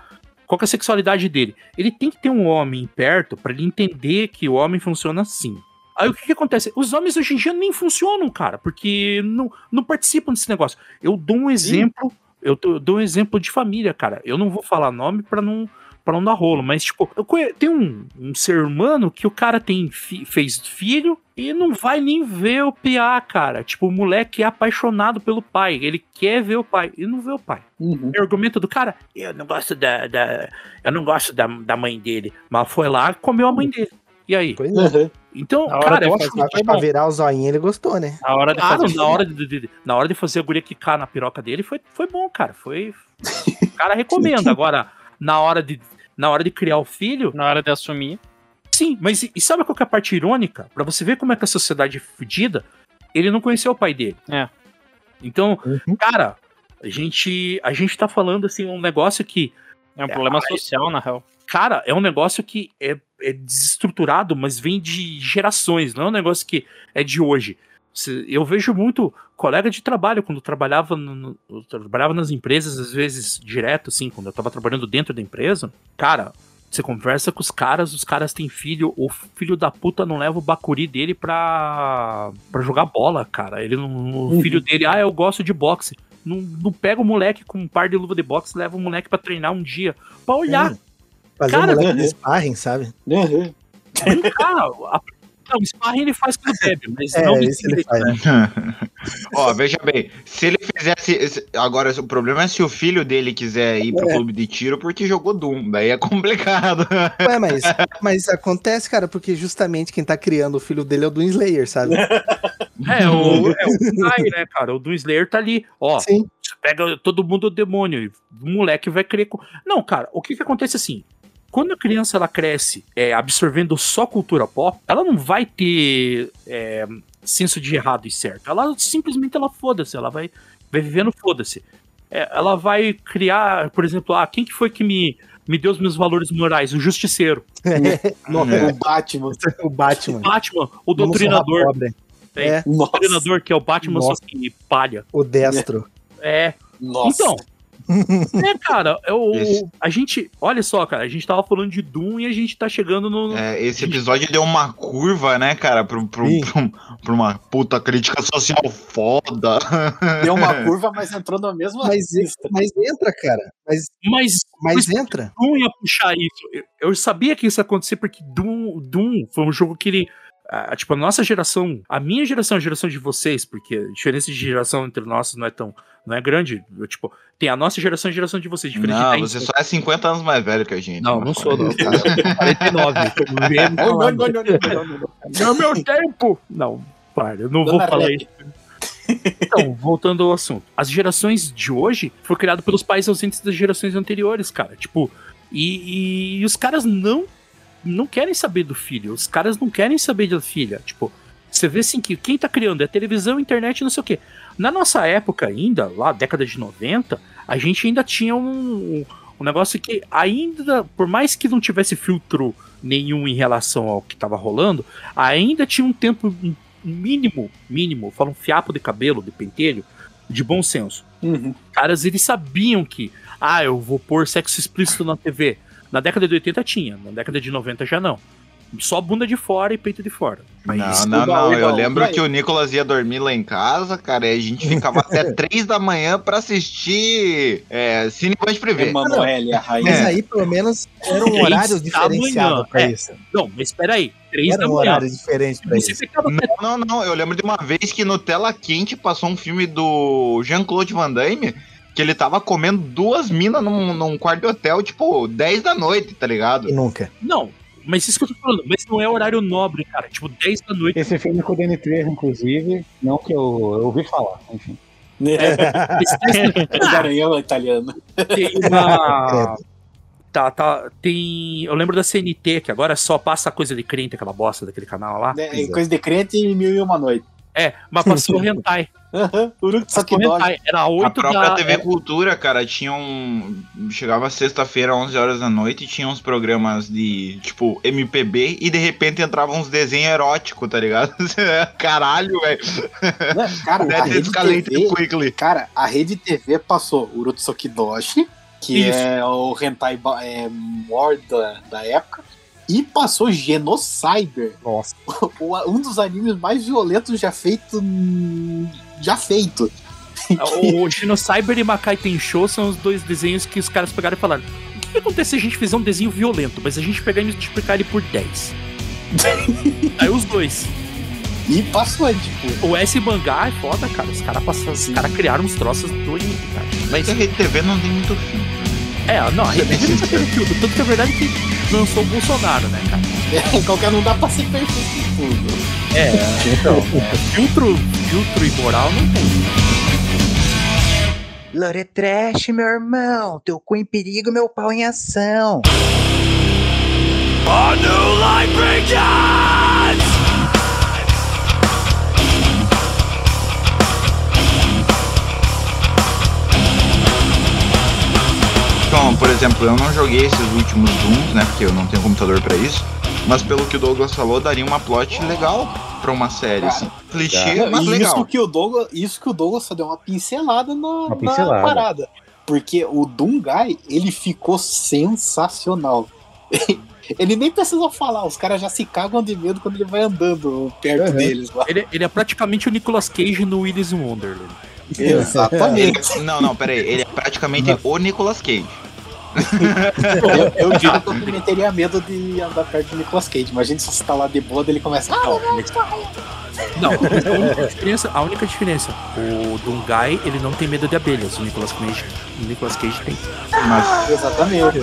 qual que é a sexualidade dele, ele tem que ter um homem perto pra ele entender que o homem funciona assim. Aí o que, que acontece? Os homens hoje em dia nem funcionam, cara, porque não, não participam desse negócio. Eu dou um exemplo, eu, tô- eu dou um exemplo de família, cara. Eu não vou falar nome pra não para não dar rolo, mas tipo, eu conhe- tem um, um ser humano que o cara tem fi- fez filho e não vai nem ver o PA, cara. Tipo, o moleque é apaixonado pelo pai, ele quer ver o pai e não vê o pai. Uhum. O argumento do cara, eu não gosto da, da- eu não gosto da, da mãe dele, mas foi lá e comeu a mãe dele. E aí? Pois é. Uhum. Então, Na hora cara, de eu acho que Pra, pra virar o zoinho, ele gostou, né? A hora de Claro, fazer na hora de, de- de- na hora de fazer a guria quicar na piroca dele foi, foi bom, cara. Foi. O cara recomenda. Agora, na hora de, na hora de criar o filho, na hora de assumir. sim, mas e, e sabe qual que é a parte irônica? Pra você ver como é que a sociedade é fodida, ele não conheceu o pai dele. É. Então, Uhum. cara, a gente, a gente tá falando assim, um negócio que É um problema social, na real. Cara, é um negócio que é, é desestruturado, mas vem de gerações, não é um negócio que é de hoje. Eu vejo muito colega de trabalho, quando eu trabalhava, no- eu trabalhava nas empresas, às vezes direto, assim, quando eu tava trabalhando dentro da empresa, cara, você conversa com os caras, os caras têm filho, o filho da puta não leva o bacuri dele pra, pra jogar bola, cara. Ele não, o filho dele, ah, eu gosto de boxe. Não, não pega o moleque com um par de luva de boxe, leva o moleque pra treinar um dia, pra olhar. Fazer Cara, um moleque uhum. de sparring, sabe? Uhum. Não, o sparring ele faz quando bebe, mas É, não isso ele faz. né? Ó, veja bem, se ele fizesse. se- Agora, o problema é se o filho dele quiser ir pro É. clube de tiro porque jogou Doom. Daí é complicado. Ué, mas, mas acontece, cara, porque justamente quem tá criando o filho dele é o Doom Slayer, sabe? É, o, é o Kai, né, cara? O do Slayer tá ali. Ó, Sim. pega todo mundo o demônio e o moleque vai querer. Não, cara, o que que acontece assim? Quando a criança ela cresce é, absorvendo só cultura pop, ela não vai ter é, senso de errado e certo. Ela simplesmente ela foda-se, ela vai, vai vivendo foda-se. É, ela vai criar, por exemplo, ah, quem que foi que me, me deu os meus valores morais? O Justiceiro. É. O Batman. o Batman. O Batman, o Doutrinador. É, É, O. Doutrinador, que é o Batman, só Nossa. que palha. o destro. É, Nossa. Então, é, cara, eu, Esse- a gente, olha só, cara, a gente tava falando de Doom e a gente tá chegando no. É, esse episódio deu uma curva, né, cara, pro, pro, pro- pra uma puta crítica social foda. Deu uma curva, mas entrou na mesma Mas, mas entra, cara. Mas, Mas mas entra. Doom ia puxar isso. Eu, eu sabia que isso ia acontecer porque Doom, Doom foi um jogo que ele. ah, tipo, a nossa geração, a minha geração, a geração de vocês, porque a diferença de geração entre nós não é tão. não é grande. Eu, tipo, tem a nossa geração e a geração de vocês. Diferente Não, de você só é 50 anos mais velho que a gente. Não, não sou, não. isso. 49. como vê, me Não, não, não, não, não, não, é meu tempo! Não, para, eu não vou falar isso. Então, voltando ao assunto. As gerações de hoje foram criadas pelos pais ausentes das gerações anteriores, cara. Tipo, e, e os caras não não querem saber do filho. Os caras não querem saber da filha. Tipo, você vê assim que quem tá criando é televisão, internet, não sei o quê. Na nossa época ainda, lá, década de 90, a gente ainda tinha um, um negócio que ainda, por mais que não tivesse filtro nenhum em relação ao que tava rolando, ainda tinha um tempo mínimo, mínimo, fala um fiapo de cabelo, de pentelho, de bom senso. Uhum. Caras, eles sabiam que, ah, eu vou pôr sexo explícito na TV. Na década de 80 tinha, na década de 90 já não. Só bunda de fora e peito de fora. Mas Não, não, não. uba, Eu lembro aí. que o Nicolas ia dormir lá em casa, cara, e a gente ficava até 3 da manhã pra assistir é, Cine Band Privé. Emanuele, a rainha. Mas aí, pelo menos, era um Três horário diferenciado pra é. isso. Não, mas espera aí. Três Era da um manhã. horário diferente pra Você isso. ficava Não, não, não. Eu lembro de uma vez que no Tela Quente passou um filme do Jean-Claude Van Damme que ele tava comendo duas minas num, num quarto de hotel, tipo, 10 da noite, tá ligado? E nunca. Não, mas isso que eu tô falando, mas não é horário nobre, cara. Tipo, 10 da noite. Esse filme com o Danny Trejo, inclusive, não que eu, eu ouvi falar, enfim. o garanhão italiano. Tem uma. Tá, tá. Tem. Eu lembro da CNT, que agora só passa coisa de crente, aquela bosta daquele canal lá. É, coisa de crente e mil e uma noite. É, mas passou hentai. Aham, Uruk Passou Sakidogi. hentai. Era A 8 própria da. TV Cultura, cara, tinha um. Chegava sexta-feira, 11 horas da noite, e tinha uns programas de, tipo, MPB, e de repente entravam uns desenhos eróticos, tá ligado? Caralho, velho. Né? Cara, a rede TV, quickly. cara, a rede TV passou Urutsukidoshi, que Isso. é o hentai é, more da, da época, e passou Genocyber, Nossa. um dos animes mais violentos já feito já feito. O Genocyber e Makai Tenshou são os dois desenhos que os caras pegaram e falaram: o que, que acontece se a gente fizer um desenho violento, mas a gente pegar e multiplicar ele por 10? Aí os dois. E passou, tipo, O S mangá é foda, cara. Os caras os cara criaram uns troços doidos, cara. Mas a Rede TV não tem muito fim. É, não, a TV tá tendo tudo. Tanto que é verdade que lançou o Bolsonaro, né, cara? é, qualquer não dá pra ser perfeito em tudo. É, então, é, filtro, filtro e moral não tem. Lore Trash, meu irmão. Teu cu em perigo, meu pau em ação. Então, por exemplo, eu não joguei esses últimos Dooms, né? Porque eu não tenho computador pra isso. Mas pelo que o Douglas falou, daria uma plot legal pra uma série, assim. Clichê, mas E legal. isso que o Douglas, isso que o Douglas só deu uma pincelada na, Uma na pincelada. parada. Porque o Dungai, ele ficou sensacional. ele nem precisa falar, os caras já se cagam de medo quando ele vai andando perto Uhum. deles lá. Ele, ele é praticamente o Nicolas Cage no Willis Wonderland. Exatamente. Ele- não, não, peraí. Ele é praticamente o Nicolas Cage. Eu, eu digo que eu também teria medo de andar perto do Nicolas Cage. Imagina se você tá lá de boa, ele começa a. Não, Não, a única diferença, a única diferença, o Dungai, ele não tem medo de abelhas, o Nicolas Cage, o Nicolas Cage tem. Mas, Exatamente.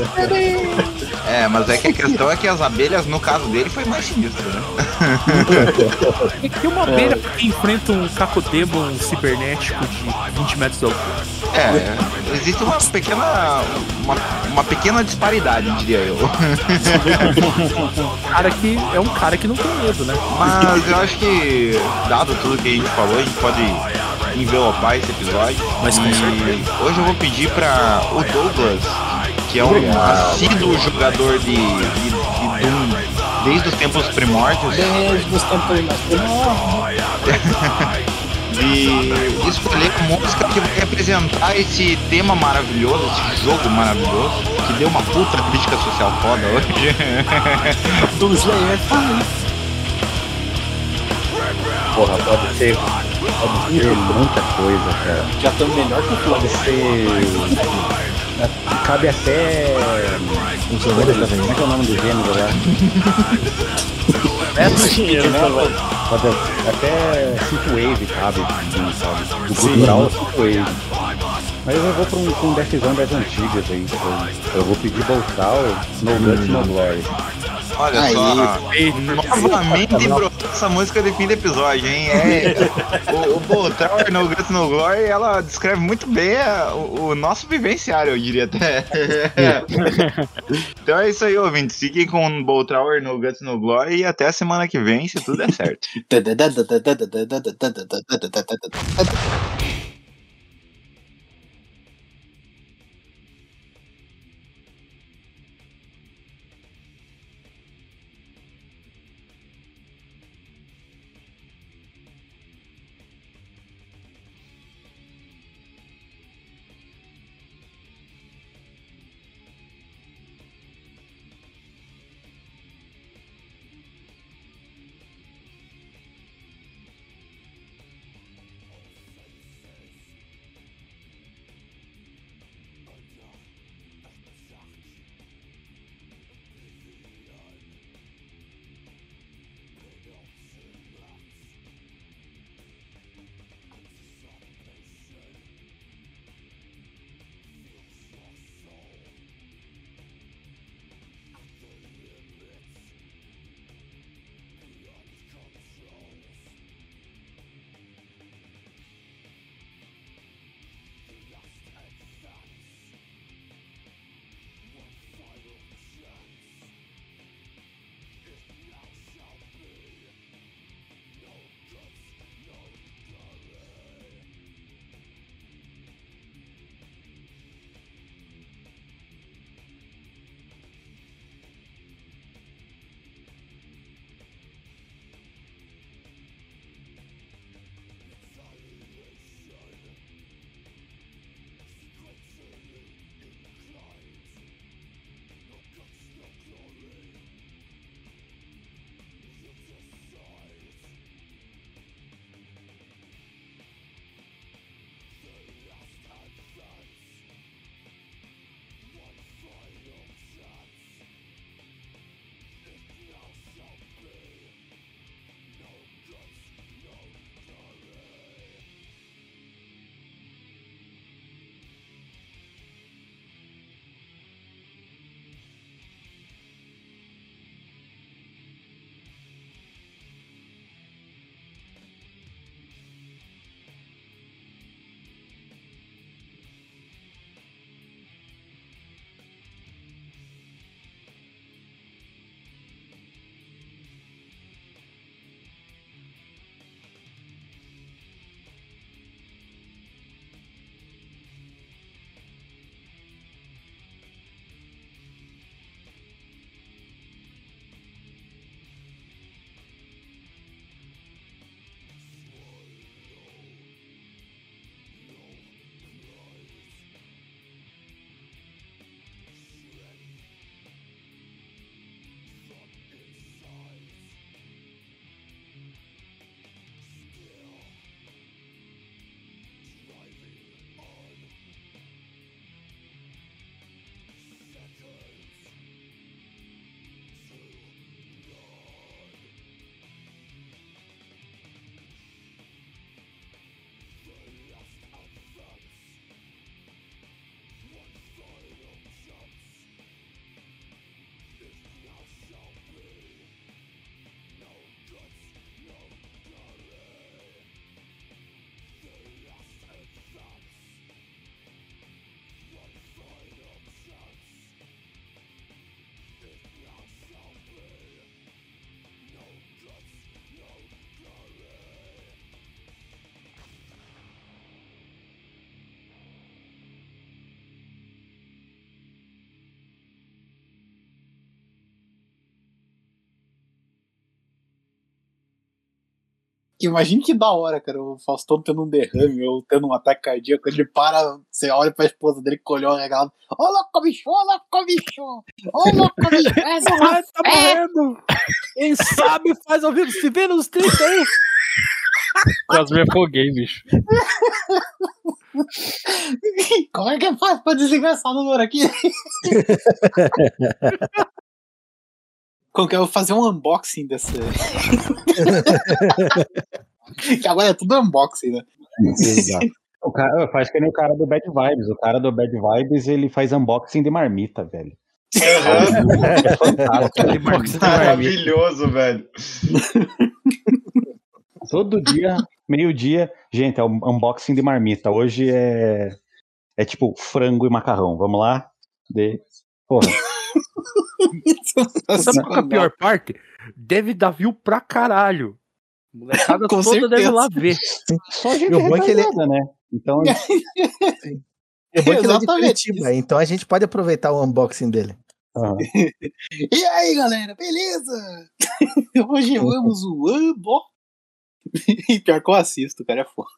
É, mas é que a questão é que as abelhas, no caso dele, foi mais sinistro, né? É que uma abelha que enfrenta um cacodemon cibernético de 20 metros de altura. É, existe uma pequena. Uma, uma pequena disparidade, diria eu. Cara que é um cara que não tem medo, né? Mas eu acho que, dado tudo que a gente falou, a gente pode envelopar esse episódio. Mas com e certeza. hoje eu vou pedir para o Douglas, que é um assíduo jogador de, de, de Doom desde os tempos primórdios, Desde os tempos mais de escolher a música que vai representar esse tema maravilhoso, esse jogo maravilhoso, que deu uma puta crítica social foda hoje. do Slayer. Porra, pode ser. Pode ser muita coisa, cara. Já estamos melhor que o Pode ser. Cabe até. Como é que é o nome do gênero lá? É do dinheiro também. Pode até Synthwave cabe? Do cultural Synthwave. Mas eu vou pra um, pra um das antigas aí. Eu, eu vou pedir Boltal, No Guts, No Glory. Olha Aí. só, novamente brotou essa música de fim do episódio, hein? É, o, o no Guts No Glory, ela descreve muito bem a- o, o nosso vivenciário, eu diria até. então é isso aí, ouvintes. Fiquem com o Boltrauer no Guts No Glory e até a semana que vem, se tudo der certo. Imagina que da hora, cara, o Faustão tendo um derrame ou tendo um ataque cardíaco, ele para, você olha pra esposa dele com o olhão regalado. Ô louco, bicho, ô louco, bicho! Ô louco, bicho! Essa tá é morrendo! Quem sabe faz ouvido se vê nos 30 aí. Quase me afoguei, bicho. Como é que eu faço pra desligar essa número aqui? Como que eu vou fazer um unboxing dessa. que agora é tudo unboxing, né? Exato. O cara faz que nem o cara do Bad Vibes. O cara do Bad Vibes, ele faz unboxing de marmita, velho. É fantástico. Maravilhoso, velho. Todo dia, meio-dia, gente, é um unboxing de marmita. Hoje é é tipo frango e macarrão. Vamos lá? De... Porra. Sabe qual é a pior parte? Deve dar view pra caralho. Molecada Com toda deve certeza. lá ver. Só gente o bom é que ele- retardada, né? Então, o bom é que ele é de. Curitiba, então a gente pode aproveitar o unboxing dele. aham. E aí, galera, beleza? Hoje vamos o unboxing. E pior que eu assisto, cara, é foda.